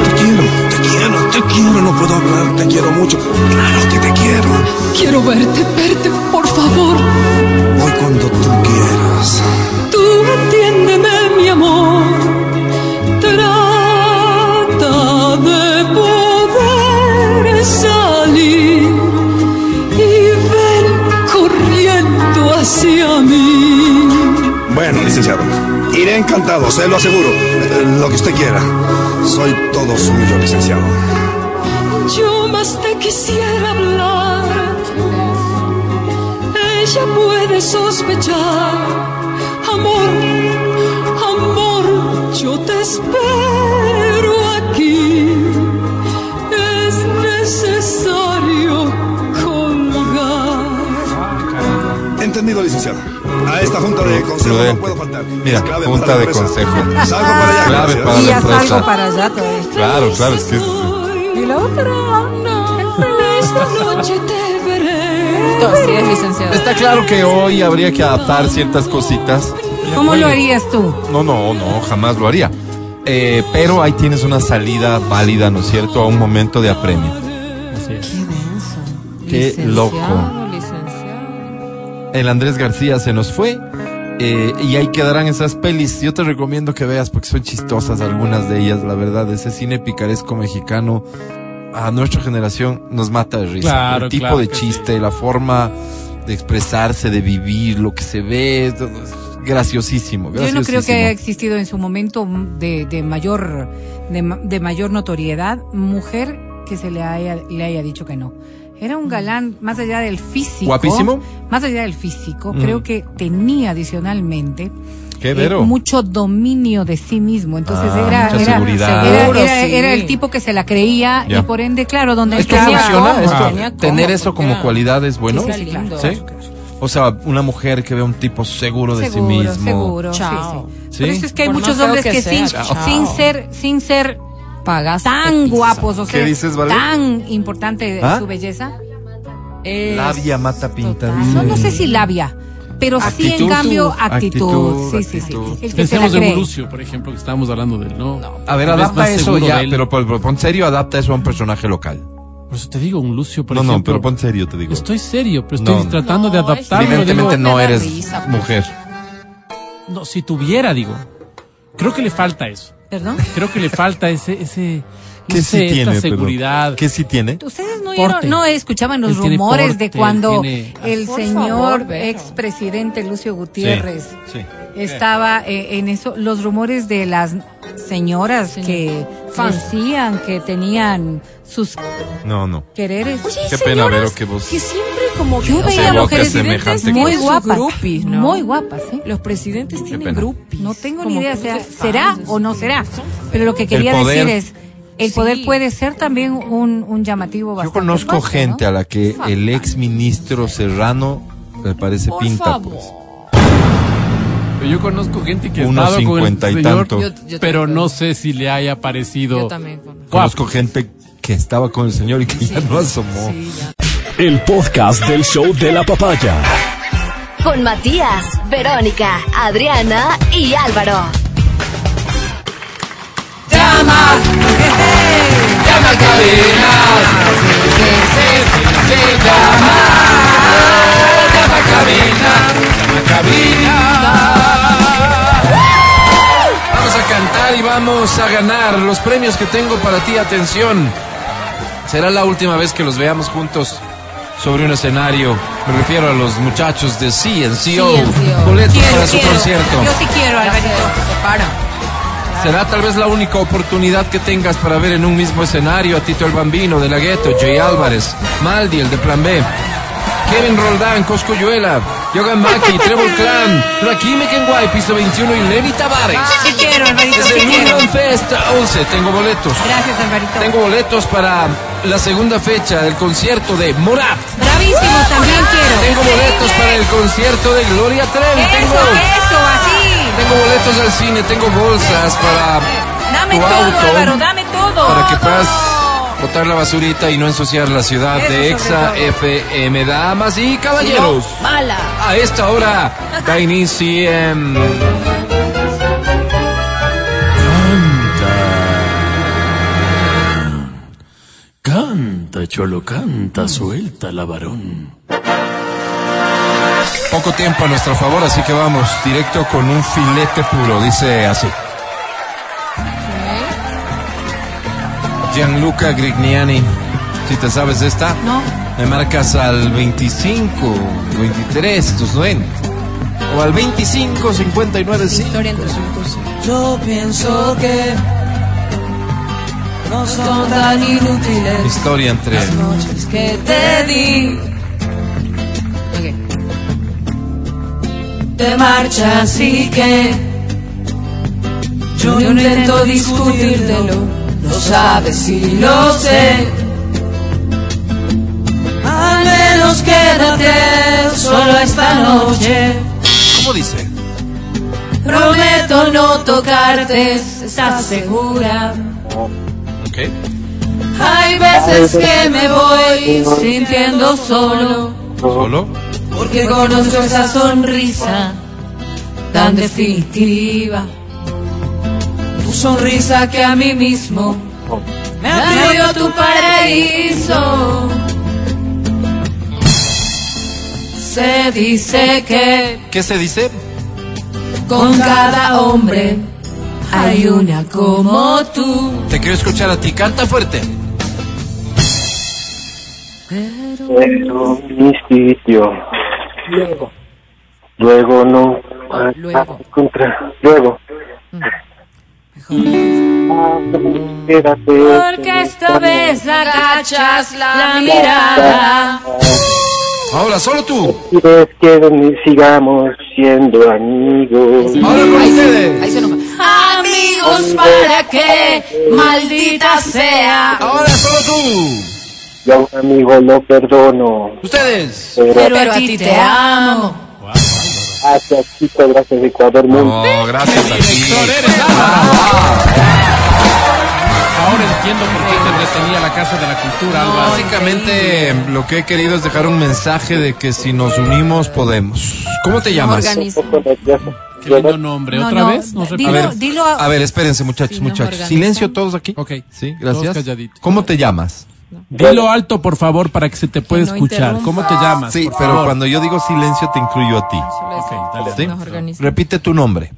Te quiero, te quiero, te quiero. No puedo hablar, te quiero mucho. Claro que te quiero. Quiero verte, verte, por favor. Voy cuando tú quieras. Tú entiéndeme, Bueno, licenciado. Iré encantado, se lo aseguro. Eh, Lo que usted quiera. Soy todo suyo, licenciado. Yo más te quisiera hablar. Ella puede sospechar. Amor, amor, yo te espero Entendido, licenciado. A esta junta de consejo no Prudente. puedo faltar. Mira, clave junta para de empresa. consejo. Salgo para allá. Clave para Y la ya empresa. salgo para allá todavía. Claro, claro, es que es- Y la otra. Esta noche te veré. Así es, licenciado. Está claro que hoy habría que adaptar ciertas cositas. ¿Cómo lo harías tú? No, no, no, jamás lo haría. Eh, pero ahí tienes una salida válida, ¿no es cierto? A un momento de apremio. Así es. Qué Licenciado, loco. El Andrés García se nos fue. eh, y ahí quedarán esas pelis. Yo te recomiendo que veas porque son chistosas algunas de ellas, la verdad. Ese cine picaresco mexicano a nuestra generación nos mata de risa. Claro, el tipo claro de chiste, la forma de expresarse, de vivir, lo que se ve, todo es graciosísimo. Yo no creo que graciosísimo. haya existido en su momento de, de mayor de, ma- de mayor notoriedad mujer que se le haya, le haya dicho que no. Era un galán más allá del físico. ¿Guapísimo? Más allá del físico, Mm. creo que tenía adicionalmente Qué eh, vero. mucho dominio de sí mismo. Entonces Ah, era, mucha era, seguridad. era, Seguro, era- sí. era el tipo que se la creía Ya. y por ende, claro, donde ¿Esto funciona? cómo, ¿Esto- tenía cómo, ¿Tener eso como cualidad es bueno? Sí, Sí, lindo. claro. ¿Sí? O sea, una mujer que ve a un tipo seguro de seguro, sí mismo. seguro, sí, Chao. sí. ¿Sí? Por eso es que hay Por muchos hombres que sin, sin ser, sin ser Pagaste tan guapos, o ¿Qué sea, dices, Vale? tan importante ¿Ah? su belleza. Es- Labia mata pinta. No, no sé si labia, pero sí en cambio actitud. Actitud, sí, sí, sí. actitud. El que se la Pensemos en cree. un Lucio, por ejemplo, que estábamos hablando de él, ¿no? A ver, adapta eso seguro ya, de él. pero, pero, pon serio, adapta eso a un personaje local. Por eso te digo, un Lucio, por no, ejemplo. no, pero pon serio, te digo. Estoy serio, pero estoy No, no. tratando de No, adaptarlo. Evidentemente digo, no eres risa, mujer. no, si tuviera, digo. Creo que le falta eso. ¿Perdón? Creo que le falta ese, ese, no ¿Qué sé, sí esta tiene? seguridad. ¿Qué sí tiene? Ustedes no, oyeron- no escuchaban los Él rumores de cuando tiene- el Por señor expresidente Lucio Gutiérrez Sí. estaba eh, en eso, los rumores de las señoras Señor. que Fans. decían que tenían sus No, no. quereres. Oye, Qué pena, Vero, que vos- Que siempre como que, Yo o veía mujeres presidentes tienen muy guapas, groupies, ¿no? muy guapas, ¿eh? Los presidentes tienen pena. groupies. No tengo ni idea, sea, será o no será. Pero lo que quería decir es, el Sí. poder puede ser también un, un llamativo Yo bastante conozco fuerte, gente ¿no? a la que el ex ministro Serrano le parece Por pinta. favor. pues. Yo conozco gente que ha Unos estado con el cincuenta y señor, tanto. Yo- yo pero no sé si le haya parecido. Yo también. conozco. Conozco gente que estaba con el señor y que ya no asomó. Sí, ya. El podcast del show de la papaya. Con Matías, Verónica, Adriana y Álvaro. ¡Llama! ¡Llama cabina! ¡Se llama! ¡Llama a cabina! ¡Llama a cabina! Vamos a cantar y vamos a ganar los premios que tengo para ti. Atención. Será la última vez que los veamos juntos sobre un escenario. Me refiero a los muchachos de CNCO. CNCO. Boletos Quiero, para su quiero. concierto. Yo sí quiero, se para. Será tal vez la única oportunidad que tengas para ver en un mismo escenario a Tito el Bambino de la Gueto, Jay Álvarez, Maldi el de Plan B, Kevin Roldán, Coscuyuela, Yogan Maki, Trevor Clan, Rakim Kenway, Piso 21 y Levi Tavares. Sí quiero, Alvarito, Es sí quiero. Union Fest 11, tengo boletos. Gracias, Alvarito. Tengo boletos para la segunda fecha del concierto de Morat. Bravísimos, también quiero. Tengo boletos para el concierto de Gloria Trevi. Eso, Tengo, eso, así. tengo boletos al cine, tengo bolsas para Dame tu todo, auto. Álvaro, dame todo. para que puedas botar la basurita y no ensuciar la ciudad Eso de Exa. FM. Damas y caballeros, No, mala. a esta hora *laughs* da inicio en... Canta, cholo, canta, suelta la varón. Poco tiempo a nuestro favor, así que vamos directo con un filete puro, dice así. Gianluca Grignani, si te sabes de esta, No. me marcas al 25, 23, tus 90. O al 25, 59, 5. Historia entre nosotros. Yo pienso que no son tan inútiles Historia entre... las noches que te di. Te marchas y que yo no intento discutírtelo, lo sabes y lo sé. Al menos quédate solo esta noche. Prometo no tocarte, ¿estás segura? Ok. Hay veces que me voy sintiendo solo, ¿Solo? porque conozco esa sonrisa tan definitiva. Sonrisa que a mí mismo me abrió tu paraíso. Se dice que ¿Qué se dice? con cada hombre hay una como tú. Te quiero escuchar a ti. Canta fuerte. Pero mi sitio. Luego. Luego no. Luego. Contra. Luego. Quédate. Porque esta vez la cachas la mirada. Ahora, solo tú. ¿Quieres que ni sigamos siendo amigos? Ahora con ustedes. Amigos para qué, maldita sea. Ahora, solo tú. Yo a un amigo lo perdono. Ustedes. Pero Pero a ti te amo. Gracias, chicos. Gracias, Ecuador. Mundo. No, gracias a ti. Ahora entiendo por qué te retenía la Casa de la Cultura, Álvaro. Básicamente, lo que he querido es dejar un mensaje de que si nos unimos, podemos. ¿Cómo te llamas? Qué lindo nombre. No, ¿Otra no, vez? ¿Nos dilo, A ver, dilo A ver, espérense, muchachos, Sí, muchachos. Silencio todos aquí. Ok. Sí, Todos gracias. calladitos. ¿Cómo te llamas? Dilo alto, por favor, para que se te pueda no escuchar. interrumpa. ¿Cómo te llamas? Sí, por pero favor? cuando yo digo silencio te incluyo a ti. Ok, dale. ¿Sí? Repite tu nombre.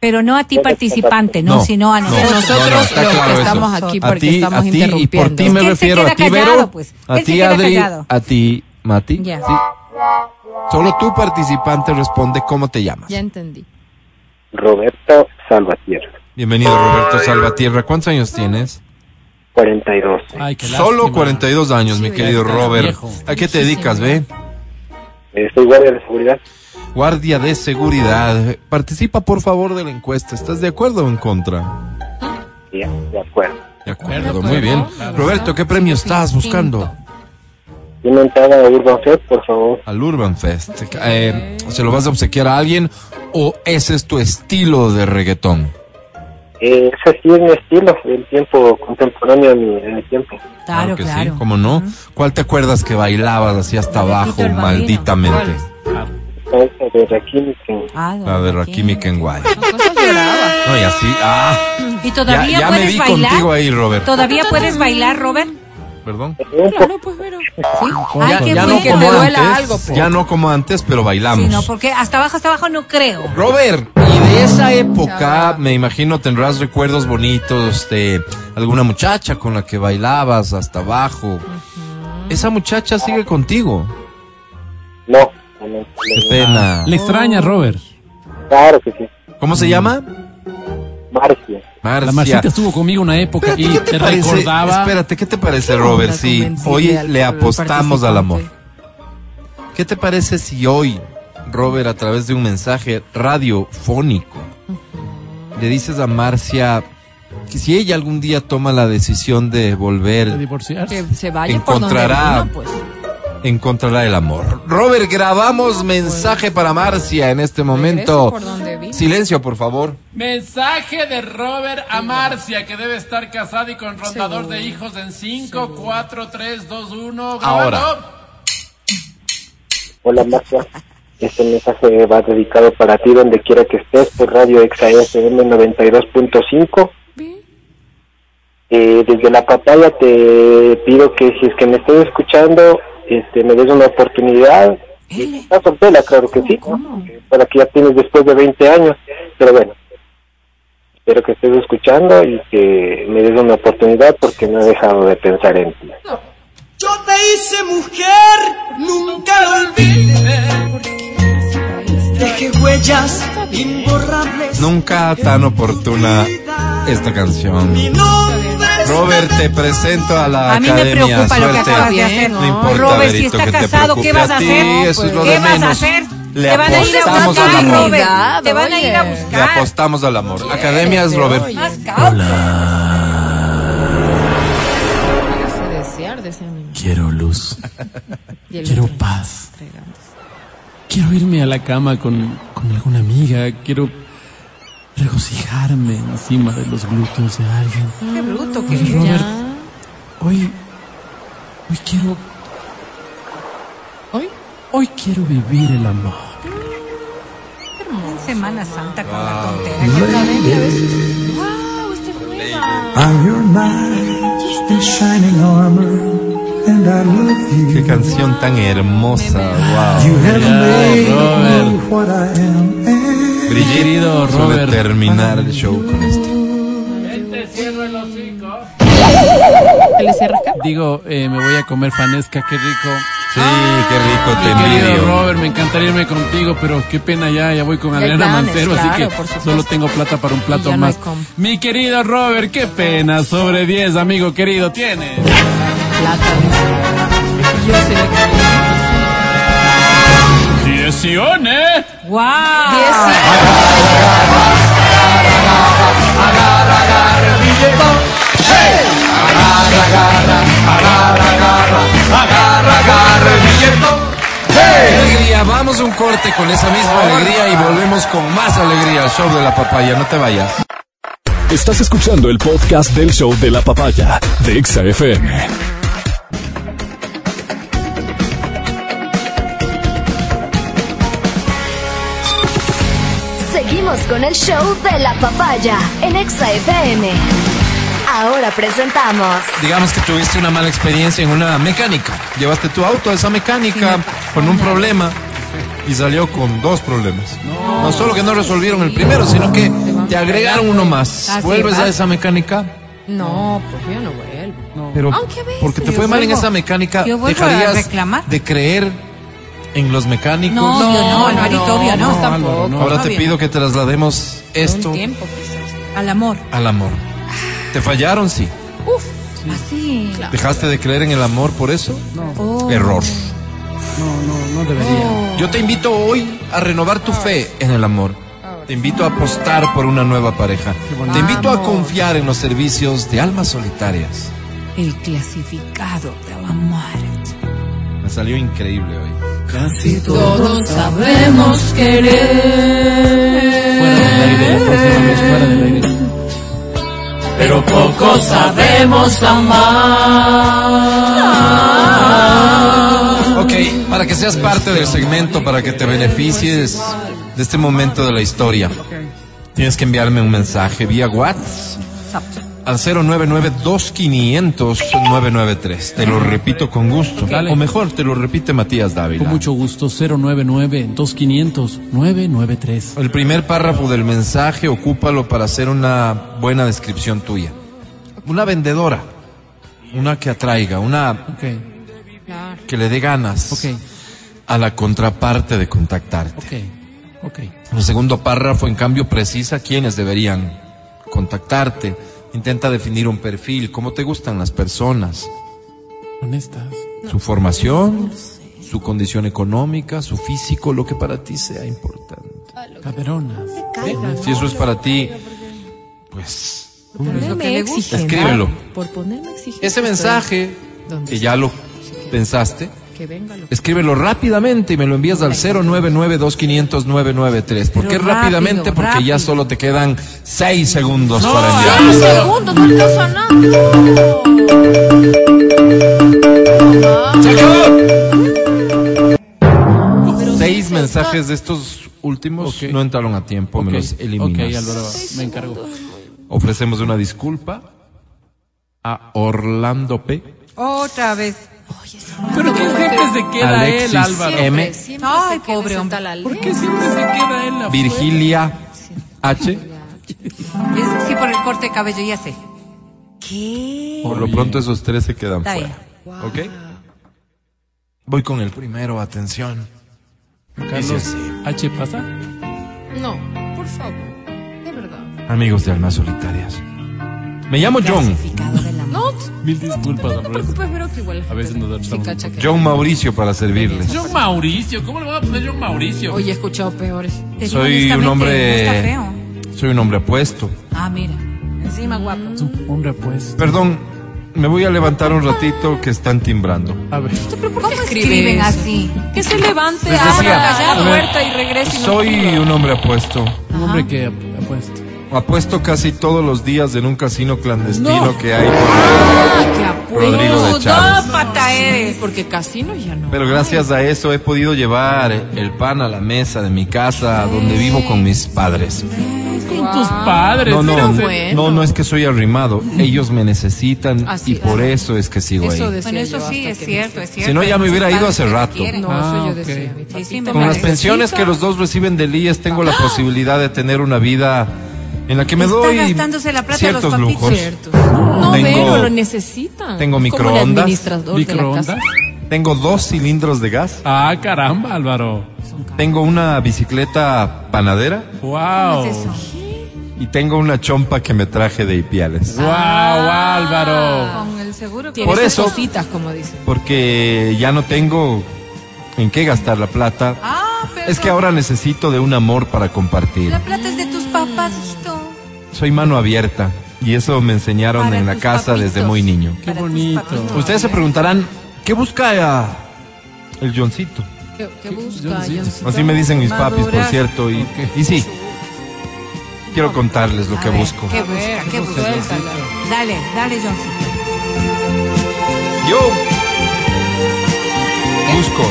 Pero no a ti participante, no, No, sino a no. nosotros. Nosotros No, no, los claro que eso. estamos aquí A porque ti, estamos a ti y por interrumpiendo. ti me refiero a ti, Vero, pues. a ti, Adri, callado. a ti, Mati. Ya. Sí. Solo tú participante responde cómo te llamas. Ya entendí. Roberto Salvatierra. Bienvenido Roberto Salvatierra. ¿Cuántos años tienes? 42. Ay, qué Solo lástima. 42 años, mi querido Robert. ¿A qué te dedicas, ve? Eh, soy guardia de seguridad. Guardia de seguridad. Participa, por favor, de la encuesta. ¿Estás de acuerdo o en contra? Sí, de acuerdo. De acuerdo, muy bien. Roberto, ¿qué premio estás buscando? Una entrada a Urban Fest, por favor. Al Urban Fest. Eh, ¿Se lo vas a obsequiar a alguien o ese es tu estilo de reggaetón? Eh, ese sí es mi estilo, el tiempo contemporáneo en mi, en mi tiempo. Claro, que claro. sí, ¿cómo no? ¿Cuál te acuerdas que bailabas así hasta abajo, malditamente? Esa de Rakim, que Ah, La de Rakimi Kenway. Cosas lloraba. No, y así, ah, ¿Y todavía ya, ya me puedes vi bailar? contigo ahí, Robert. ¿Todavía puedes bailar, Robert? Perdón. Claro, pues, pero. Ay, Ya, qué ya no que como te duela antes, algo, pues. ya no como antes, pero bailamos. Sí, no, porque hasta abajo, hasta abajo no creo. Robert, y de esa época, me imagino tendrás recuerdos bonitos de alguna muchacha con la que bailabas hasta abajo. Esa muchacha sigue contigo. no. no, no, Qué no. pena. Le extraña, Robert. Claro que sí. ¿Cómo se llama? Marcia. Marcia. La Marcita estuvo conmigo una época Espérate, y ¿qué te, te, parece? recordaba. Espérate, ¿qué te parece, Robert? Si hoy le apostamos al amor. ¿Qué te parece si hoy, Robert, a través de un mensaje radiofónico, le dices a Marcia que si ella algún día toma la decisión de de volver, divorciarse. Que se vaya por donde Encontrará- vino, pues. encontrará el amor? Robert, grabamos mensaje para Marcia en este momento. Silencio, por favor. Mensaje de Robert a Marcia, que debe estar casada y con rondador de hijos en 5, 4, 3, 2, 1. Ahora. Hola Marcia. Este mensaje va dedicado para ti donde quiera que estés por Radio Exa FM 92.5. Eh, desde la pantalla te pido que si es que me estás escuchando, este, me des una oportunidad. Estás soltera, claro que sí, ¿no? para que ya tienes después de 20 años, pero bueno, espero que estés escuchando y que me des una oportunidad porque no he dejado de pensar en ti. Yo te hice mujer, nunca lo olvides. Dejé huellas imborrables. Nunca tan oportuna esta canción. Robert, te presento a la A mí me academia. preocupa lo que acabas de hacer. No importa, Robert, si está casado, ¿qué vas a hacer? eso es lo ¿Qué de vas a hacer? Le Te van a ir a buscar, al amor. Robert. Te van a ir a Le buscar. apostamos al amor. Academias, Robert. Mi mamá. Quiero luz. Quiero paz. Quiero irme a la cama con, con alguna amiga, quiero regocijarme encima de los glúteos de alguien. Qué bruto que es. Robert, hoy, hoy quiero, hoy, hoy quiero vivir el amor. En Semana Santa con la Wow. tontera. que otra vez. Wow, esta es nueva. I'm your knight in shining armor, and I love Qué you. canción tan hermosa, You wow. have Ya, made me what I am. Brigitte Querido suele Robert. terminar el show con esto. ¿Qué le cierras acá? Digo, eh, me voy a comer fanesca, qué rico. Sí, qué rico te Mi querido. Robert, me encantaría irme contigo, pero qué pena ya, ya voy con Adriana planes, Mancero, claro, así que solo tengo plata para un plato no más. Mi querido Robert, qué pena, sobre 10, amigo querido, tienes. Plata, dice. Yo sé ¡Wow! ¡Qué alegría! Vamos a un corte con esa misma alegría y volvemos con más alegría al show de la papaya. No te vayas. Estás escuchando el podcast del show de la papaya de Exa Seguimos con el show de la papaya en Exa FM. Ahora presentamos Digamos que tuviste una mala experiencia en una mecánica. Llevaste tu auto a esa mecánica con un problema y salió con dos problemas. No. solo que no resolvieron el primero, sino que te agregaron uno más. Así ¿Vuelves va. a esa mecánica? No, pues yo no vuelvo. Pero Aunque a veces porque te fue mal en esa mecánica, yo vuelvo a dejarías reclamar. de creer en los mecánicos. No, obvio no, Alvarito, obvio no. no, tampoco. no. Ahora te obvio pido no. que traslademos esto tiempo. Al amor. al amor. ¿Te fallaron? Sí. Uf, así. ¿Dejaste de creer en el amor por eso? Oh. Error. No, no, no debería. Yo te invito hoy a renovar tu fe en el amor. Te invito a apostar por una nueva pareja. Te invito a confiar en los servicios de almas solitarias. El clasificado del amor. Me salió increíble hoy. Casi Todos sabemos querer, Fuera del aire, pero poco sabemos amar. Ok, para que seas parte del segmento, para que te beneficies de este momento de la historia, tienes que enviarme un mensaje vía WhatsApp al 099-2500-993. Te lo repito con gusto. Dale. O mejor, te lo repite Matías Dávila. Con mucho gusto, 099-2500-993. El primer párrafo del mensaje, ocúpalo para hacer una buena descripción tuya. Una vendedora. Una que atraiga, una que le dé ganas a la contraparte de contactarte. El segundo párrafo, en cambio, precisa quiénes deberían contactarte. Intenta definir un perfil, cómo te gustan las personas, Honestas. su formación, su condición económica, su físico, lo que para ti sea importante. Caderonas. Si eso es para ti, pues Ponerme exigente. Escríbelo. Por ponerme exigente. ese mensaje que ya lo pensaste, Que venga lo escríbelo rápidamente y me lo envías al 099-2500-993. ¿Por qué rápidamente? rápido, Porque ya rápido. solo te quedan seis segundos No, para ya. enviar. ¡Ah, segundos! ¡No alcanza nada! ¡Se acabó! Seis mensajes de estos últimos Ok. no entraron a tiempo, me Ok, los ok, eliminas. Álvaro, me encargo. Ofrecemos una disculpa a Orlando P. Otra vez. Pero qué gente se queda Alexis él, Álvaro. M. Siempre Ay, pobre hombre. ¿Por qué siempre se queda él afuera? Virgilia H. Es- sí, por el corte de cabello, ya sé. Por lo pronto esos tres se quedan Está fuera. ¿Ok? Voy con el primero, atención. Carlos. H pasa. No, por favor. De verdad. Amigos de Almas Solitarias. Me llamo John. No, Mil disculpas, no te preocupes, pero que igual. A veces nos da- Sí, cacha que- John Mauricio para servirles. John Mauricio, ¿cómo le voy a poner John Mauricio? Oye, he escuchado peores. Soy un hombre. está feo. Soy un hombre apuesto. Ah, mira. Encima guapo. Es un hombre pues. Perdón, Me voy a levantar un ratito que están timbrando. A ver. ¿Pero por ¿Cómo escriben así? Que se levante, abra la puerta y regrese. Soy un hombre apuesto. Un hombre que ap- apuesto. Apuesto casi todos los días en un casino clandestino No. que hay. Ah, que apuesto. Rodrigo de Chávez. Pata eres. Porque casino ya no. Pero gracias a eso he podido llevar el pan a la mesa de mi casa donde vivo con mis padres. Con tus padres. No, no, Pero no, bueno. no, no es que soy arrimado. Ellos me necesitan Así y por es. eso es que sigo Eso ahí. Bueno, eso sí es cierto, me- es cierto. Si no, ya me hubiera ido hace rato. No, Ah, eso yo decía. Sí, sí, me Con las pensiones que los dos reciben del IES tengo la posibilidad de tener una vida en la que me Está doy gastándose la plata de los ciertos lujos. Cierto. No, Tengo- pero lo necesitan. tengo microondas. administrador de la ¿Microondas? casa. Tengo dos cilindros de gas. Ah, caramba, Álvaro. Tengo una bicicleta panadera Wow. Y tengo una chompa que me traje de Ipiales. Wow, Álvaro. Con el seguro que Por eso- cositas, como dicen. Porque ya no tengo en qué gastar la plata. Ah, pero Es que ahora necesito de un amor para compartir. la plata es de. Soy mano abierta y eso me enseñaron Para en la casa papitos. desde muy niño. Qué bonito. Ustedes se preguntarán, ¿qué busca ah, el Johncito? ¿Qué, qué busca, Johncito. Johncito? Así me dicen mis papis, por cierto. Y, y sí, quiero contarles lo A que ver, busco. ¿Qué busca? ¿Qué busca? Dale, dale, Johncito. Yo busco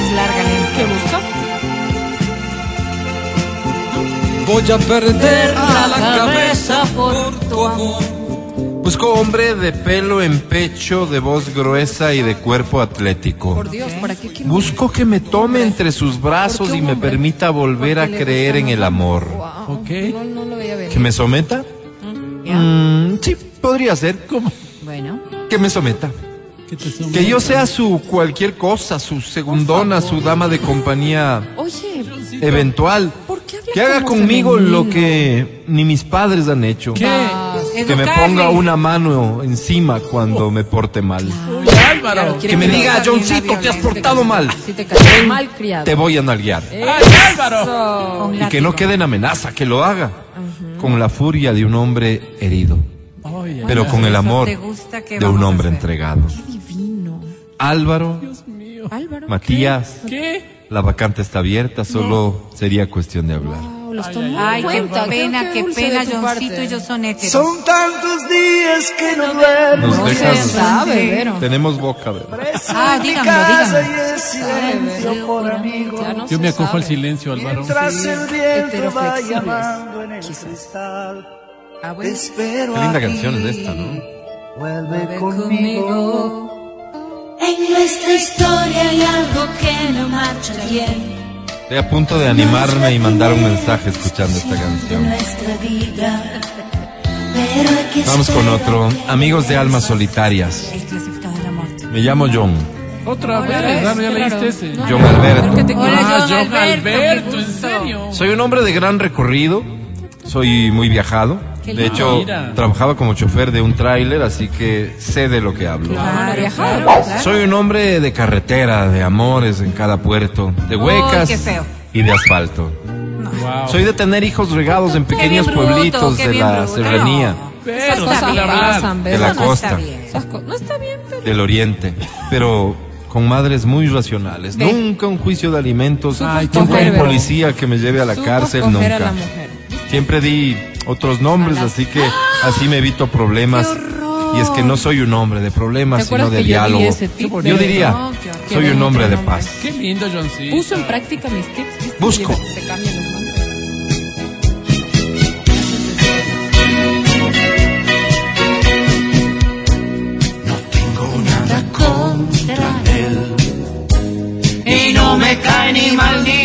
Es larga, lenta. ¿Qué busca? Voy a perder La cabeza por tu amor. Busco hombre de pelo en pecho, de voz gruesa y de cuerpo atlético. Por Dios, ¿para qué quiero? Busco que me tome entre sus brazos ¿Por qué y me permita volver a creer en el amor. Wow. Ok. No, no lo veía venir. ¿Que me someta? Mm, sí, podría ser. ¿Cómo? Bueno. Que me someta. Que yo sea su cualquier cosa, su segundona, su dama de compañía Oye, eventual. ¿Por qué habla Que haga conmigo femenino? lo que ni mis padres han hecho. ¿Qué? Que me ponga una mano encima cuando me porte mal. Uy, Álvaro. Que me diga, Johncito, te has portado mal. Si te mal criado. Te voy a nalguear. ¡Ay, Álvaro! Y que no quede en amenaza, que lo haga. Con la furia de un hombre herido. Pero con el amor te gusta, ¿qué de un hombre entregado. Divino. Álvaro, Dios mío. Álvaro. Matías, ¿Qué? La vacante está abierta, solo sería cuestión de hablar. Wow, los tomó Ay, qué cuenta. pena, qué dulce pena, Johncito, parte. ellos son héteros. Son tantos días que no duermo. Nos No dejas- se sabe, Vero. Tenemos boca, ¿verdad? Ah, y por amigos. Ya no Yo me acojo al silencio, Álvaro. Mientras el viento va llamando en el cristal. Ah, Te bueno. espero Qué linda canción es esta, ¿no? Vuelve conmigo. En nuestra historia hay algo que no marcha bien. Estoy a punto de animarme y mandar un mensaje escuchando esta canción. Vamos con otro. Amigos de almas solitarias. Me llamo John. Otra vez, ya leíste ese. John Alberto. Ah, John Alberto, ¿en serio? Soy un hombre de gran recorrido. Soy muy viajado. Qué De hecho, Mira. trabajaba como chofer de un tráiler, así que sé de lo que hablo. Ah. Soy un hombre de carretera, de amores en cada puerto, de huecas qué feo. y de asfalto. Wow. Soy de tener hijos regados en pequeños bruto, pueblitos de la bruto. serranía, No. Pero, Esas déjala cosas hablar. pasan, de la costa, está bien. Esas co- No está bien, pero... del oriente, pero con madres muy racionales. Ve. Nunca un juicio de alimentos, Ay, un policía que me lleve a la Supo cárcel, a nunca. la mujer. Siempre di otros nombres, así que así me evito problemas. Y es que no soy un hombre de ¿Te problemas, sino de yo diálogo. Yo diría, No, soy un hombre de paz. Qué lindo, Johncito. Puso en práctica mis tips. Busco. Los nombres. nada contra él. Y no me cae ni mal ni bien.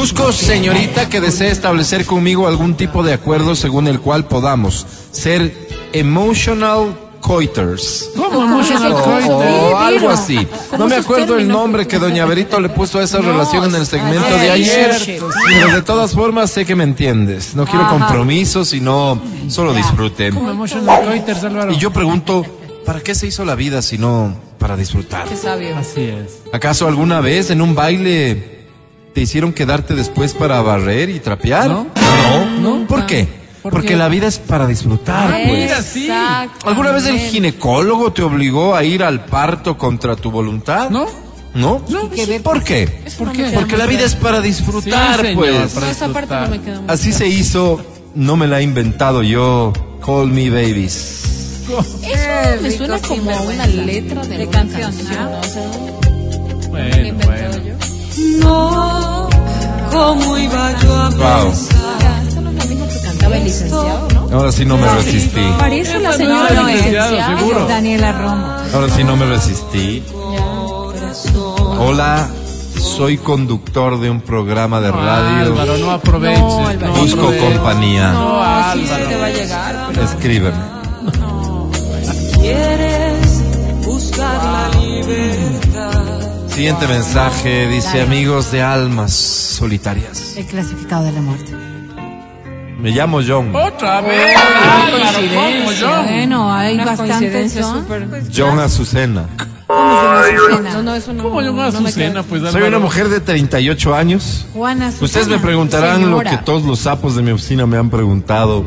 Busco, señorita, que desee establecer conmigo algún tipo de acuerdo según el cual podamos ser emotional coiters. ¿Cómo emotional O, coiter? o algo así. No me acuerdo el nombre que doña Berito le puso a esa relación en el segmento de ayer. Pero de todas formas sé que me entiendes. No quiero Ajá. compromiso, sino solo disfrute. Como emotional coiters, Álvaro. Y yo pregunto, ¿para qué se hizo la vida si no para disfrutar? Qué sabio. Así es. ¿Acaso alguna vez en un baile te hicieron quedarte después para barrer y trapear? ¿No? No. ¿Por qué? Porque la vida es para disfrutar, Ay, pues. mira, sí. ¿Alguna vez el ginecólogo te obligó a ir al parto contra tu voluntad? No. ¿No? ¿Por qué? Eso no me queda Porque muy la vida es para disfrutar, Sí, señor, pues. No, esa parte no me queda muy Así se hizo, no me la he inventado yo. Call me babies. Eso me suena como a una letra de, canción, canción, ¿no? O sea, Bueno, ¿me he inventado yo? No, ¿cómo iba yo a Wow. No es que cantaba el licenciado, ¿no? Ahora sí no me resistí. Parece la señora no, licenciada. seguro. Daniela Romo. Ahora sí no me resistí. Hola, soy conductor de un programa de radio. Álvaro, no aproveches. No, Álvaro. no Busco aproveches. compañía. No, sí Álvaro. te va a llegar. pero- Escríbeme. Siguiente mensaje dice amigos de almas solitarias. El clasificado de la muerte. Me llamo John. Otra vez. Qué Álvaro, ¿cómo coincidencia. yo? Bueno, hay coincidencia son. súper- John Azucena. No, no, eso no. ¿Cómo me Azucena, pues, Soy una mujer de 38 años. Juana Ustedes Susana. me preguntarán lo que todos los sapos de mi oficina me han preguntado.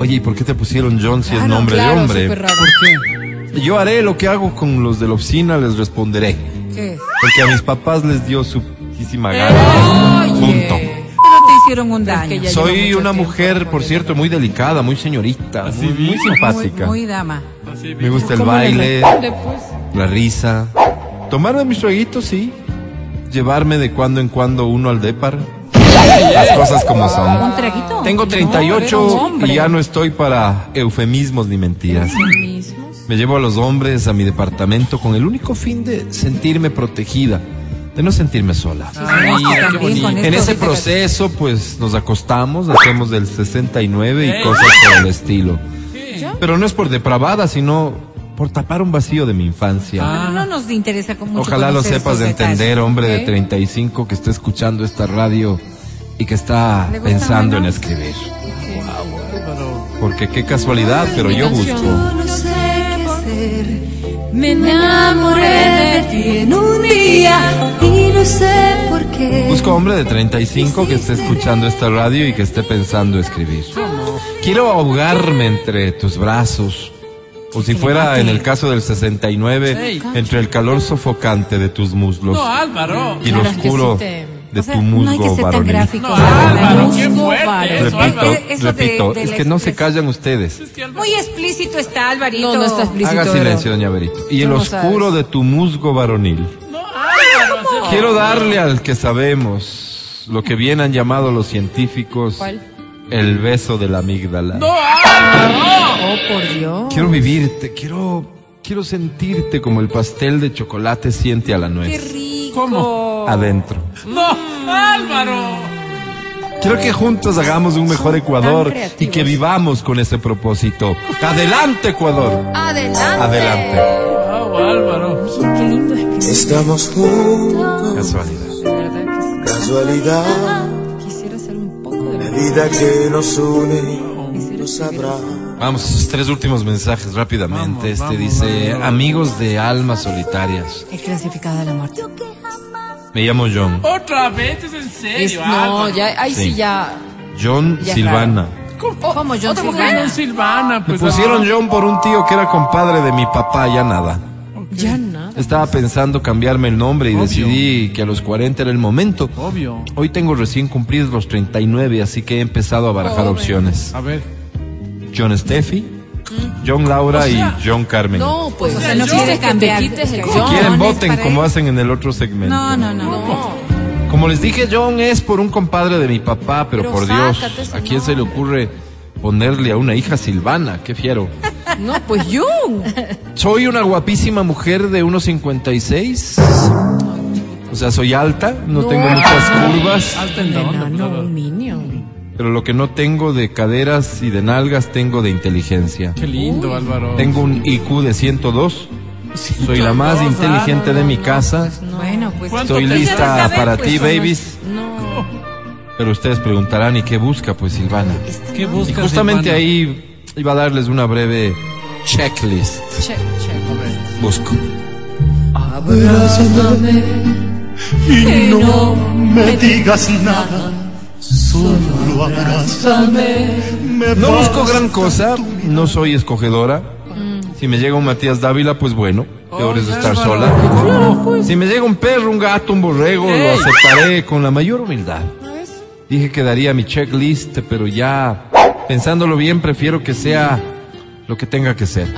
Oye, ¿y por qué te pusieron John si es nombre claro, de hombre? raro. ¿Por qué? Yo haré lo que hago con los de la oficina, les responderé. ¿Qué? Porque a mis papás les dio su putísima gana. Punto. Pero te hicieron un daño. que ya Soy una tiempo mujer, por cierto, muy delicada, muy señorita, muy, muy simpática. Muy, muy dama. Me gusta el ¿Cómo le baile, la risa. Tomarme mis traguitos, sí. Llevarme de cuando en cuando uno al depar. Las cosas como ¿Un son. traguito? Tengo No, 38 era un hombre. y ya no estoy para eufemismos ni mentiras. Mismos. Me llevo a los hombres a mi departamento con el único fin de sentirme protegida, de no sentirme sola. Ay, con En ese proceso, pues nos acostamos, hacemos del 69 y cosas por el estilo. Pero no es por depravada, sino por tapar un vacío de mi infancia. Bueno, no nos interesa con mucho Ojalá lo sepas de detalles. entender, hombre de ¿Ok? 35 que está escuchando esta radio y que está ¿Le gusta pensando en escribir. Porque qué casualidad, pero yo busco. Me enamoré de ti en un día y no sé por qué. Busco hombre de 35 que esté escuchando esta radio y que esté pensando escribir. Quiero ahogarme entre tus brazos. O si fuera en el caso del 69, Ey. entre el calor sofocante de tus muslos No, Álvaro. y que oscuro de O sea, tu no hay que musgo ser tan varonil. gráfico. No, Álvaro. Fuerte varón. eso, Repito, eso repito, de es que no se callan ustedes. Muy explícito está, Alvarito. No, no está explícito. Haga silencio, doña Berito. Y el ¿Cómo oscuro sabes? de tu musgo varonil. Quiero darle al que sabemos lo que bien han llamado los científicos ¿Cuál? el beso de la amígdala. No. Oh, por Dios. Quiero vivirte, quiero, quiero sentirte como el pastel de chocolate siente a la Qué nuez. Rico. ¿Cómo? Adentro. No, Álvaro. Quiero que juntos hagamos un mejor Ecuador y que vivamos con ese propósito. Adelante, Ecuador. Adelante. Adelante. Wow, Álvaro. Qué lindo es que Estamos juntos, Casualidad. que sí. casualidad, Quisiera hacer un poco de la vida que nos une, Quisiera no sabrá. Vamos, sus tres últimos mensajes rápidamente. Vamos, este vamos, dice, vamos. amigos de almas solitarias. El clasificado de la muerte. Me llamo John. Otra vez, es en serio, Es- no, Álvaro. ya, ahí sí, Sí. ya. John Ya, Silvana. ¿Cómo? ¿Cómo, John Otra mujer, Silvana? Silvana, Me pues. pusieron ah. John por un tío que era compadre de mi papá, ya nada. Ya nada. Estaba pensando cambiarme el nombre y Obvio. decidí que a los 40 era el momento. Obvio. Hoy tengo recién cumplidos los 39, así que he empezado a barajar Joven. opciones. A ver. John Steffi, John Laura O sea, y John Carmen. No, pues O sea, el no quiere cambiar. Si quieren, voten como hacen en el otro segmento. No, no, no. No. Como les dije, John es por un compadre de mi papá, pero, Pero por Dios, ¿a quién se le ocurre ponerle a una hija Silvana? Qué fiero. *laughs* No, pues John. Soy una guapísima mujer de 1.56. O sea, soy alta, no, No. tengo muchas curvas, Alta en dónde, Enano, Álvaro? Pero lo que no tengo de caderas y de nalgas tengo de inteligencia. Qué lindo, Álvaro. Tengo un IQ de 102. Soy la más 102, inteligente de mi casa. Bueno, pues. ¿Cuánto Estoy lista para Pues ti, babies. No. Pero ustedes preguntarán, ¿y qué busca? Pues Silvana. ¿Qué Y buscas, justamente Silvana? ahí iba a darles una breve checklist. Check, check. Busco. Abrázame Y no me digas nada, solo abrázame. Abrázame No busco gran cosa, no soy escogedora. Si me llega un Matías Dávila, pues bueno, peor es estar sola. Si me llega un perro, un gato, un borrego, lo aceptaré con la mayor humildad. Dije que daría mi checklist, pero ya pensándolo bien, prefiero que sea lo que tenga que ser.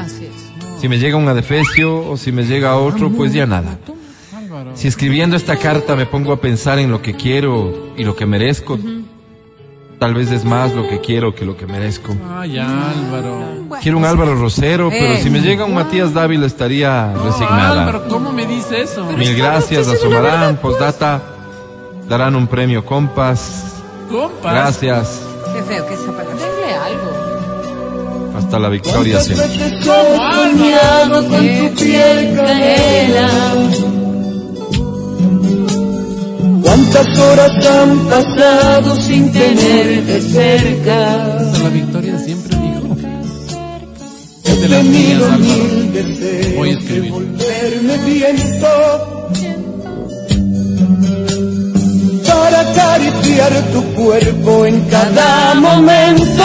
Si me llega un adefesio o si me llega otro, pues ya nada. Si escribiendo esta carta me pongo a pensar en lo que quiero y lo que merezco, tal vez es más lo que quiero que lo que merezco. Ay, Álvaro. Quiero un Álvaro Rosero, pero Eh. si me llega un Matías Dávila estaría resignada. Álvaro, ¿cómo me dice eso? Mil gracias, asomarán, postdata, darán un premio compas. Compas. Gracias, Qué feo que palabra. Denle algo. hasta la victoria siempre. Soñado con tu piel canela. ¿Cuántas horas han pasado sin tenerte cerca? La victoria siempre dijo. He de las mías, mil deseos Voy a escribir. volverme viento para acariciar tu cuerpo en cada momento.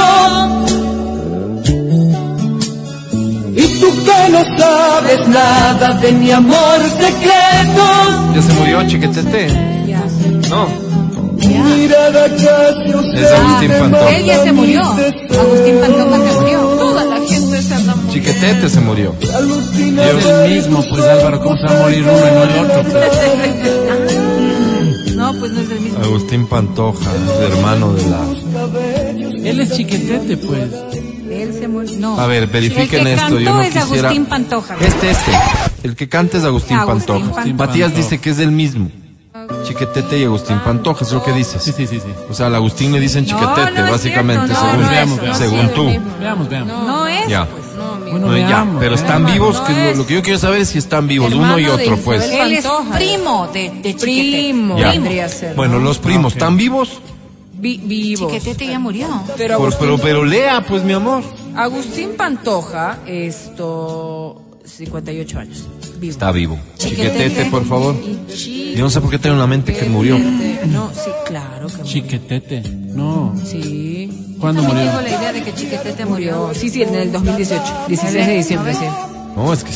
Y tú que no sabes nada de mi amor secreto. ¿Ya se murió Chiquetete? No. Es Agustín Pantoja. Él ya se murió. Agustín Pantoja se murió. Toda la gente se anda muriendo. Chiquetete se murió. Es el mismo, pues Álvaro, ¿cómo se va a morir uno y no el otro? No, pues no es el mismo. Agustín Pantoja, es hermano de la... Él es chiquetete, pues. Él se murió. No. A ver, verifiquen el que esto, yo no es quisiera- Agustín Pantoja. Este, este. El que canta es Agustín, Agustín Pantoja. Pantoja. Matías dice que es el mismo. Chiquetete y Agustín Pantoja, es lo que dices. Sí, sí, sí, sí. O sea, al Agustín le dicen chiquetete, no básicamente, cierto, no, según, es Veamos, según Sí, tú. Veamos, veamos. No es. Ya. Bueno, No, ya, veamos. pero están veamos. vivos, No que lo, es. lo que yo quiero saber es si están vivos, uno y de otro, pues. Él es primo de, de Chiquetete. Primo a ser. Bueno, ¿no? los primos, Ah, ok. ¿están vivos? Vi- vivos. Chiquetete ya murió. Pero Agustín, pero, pero lea, pues, mi amor. Agustín Pantoja, esto, 58 años. Vivo. Está vivo. Chiquetete. Chiquetete, por favor. Yo no sé por qué tengo en la mente que murió. No, sí, claro que murió. Chiquetete. No. Sí. ¿Cuándo murió? tengo la idea de que Chiquetete murió. Sí, sí, en el 2018. 16 de diciembre, sí. No, es que...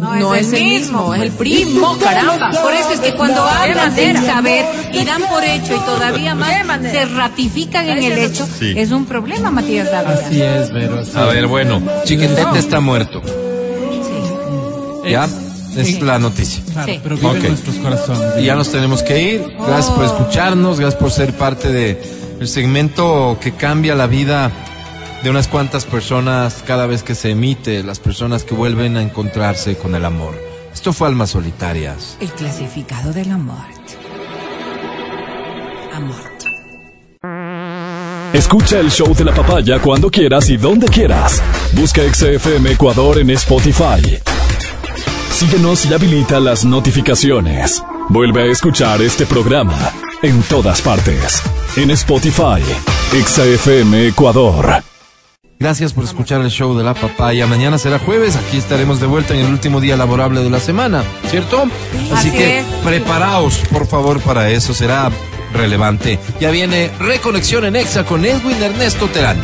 No es el mismo, es el primo, caramba. Por eso es que cuando hablan del saber y dan por hecho y todavía más se ratifican en el hecho, Sí. es un problema, Matías Dávila. Así es, Vero. así A ver, bueno, Chiquetete está muerto. ¿Ya? Es la noticia. Claro, Sí. pero vive en nuestros corazones. Y ya nos tenemos que ir. Gracias por escucharnos, gracias por ser parte de el segmento que cambia la vida de unas cuantas personas cada vez que se emite, las personas que vuelven a encontrarse con el amor. Esto fue Almas Solitarias. El clasificado del amor. Amor. Escucha el show de la papaya cuando quieras y donde quieras. Busca XFM Ecuador en Spotify. Síguenos y habilita las notificaciones. Vuelve a escuchar este programa en todas partes. En Spotify, XFM Ecuador. Gracias por escuchar el show de la papaya. Mañana será jueves, aquí estaremos de vuelta en el último día laborable de la semana, ¿cierto? Así, Así que es. preparaos, por favor, para eso, será relevante. Ya viene Reconexión en Exa con Edwin Ernesto Terán.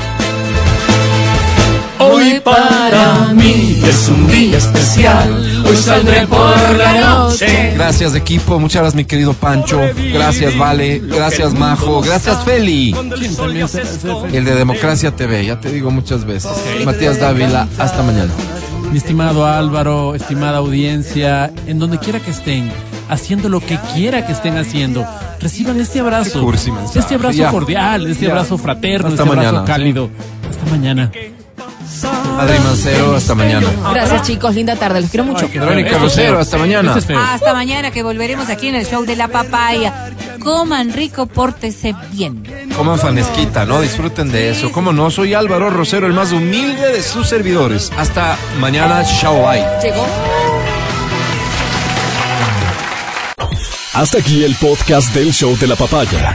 Hoy para mí es un día especial. Hoy saldré por la noche. Gracias equipo, muchas gracias mi querido Pancho, gracias Vale, gracias Majo, gracias Feli, ¿Quién también se- se- el de Democracia TV, ya te digo muchas veces. Matías Dávila, hasta mañana. Mi estimado Álvaro, estimada audiencia, en donde quiera que estén, haciendo lo que quiera que estén haciendo, reciban este abrazo. Cursi. Este abrazo Ya. cordial, este Ya. abrazo fraterno, Hasta este abrazo cálido. Hasta mañana. Adri Mancero, hasta mañana. Gracias, chicos. Linda tarde. Los quiero mucho. Verónica Rosero, hasta mañana. Hasta mañana que volveremos aquí en el show de la papaya. Coman rico, pórtese bien. Coman fanesquita, ¿no? Disfruten de eso. ¿Cómo no? Soy Álvaro Rosero, el más humilde de sus servidores. Hasta mañana, chao, bye. Llegó. Hasta aquí el podcast del show de la papaya.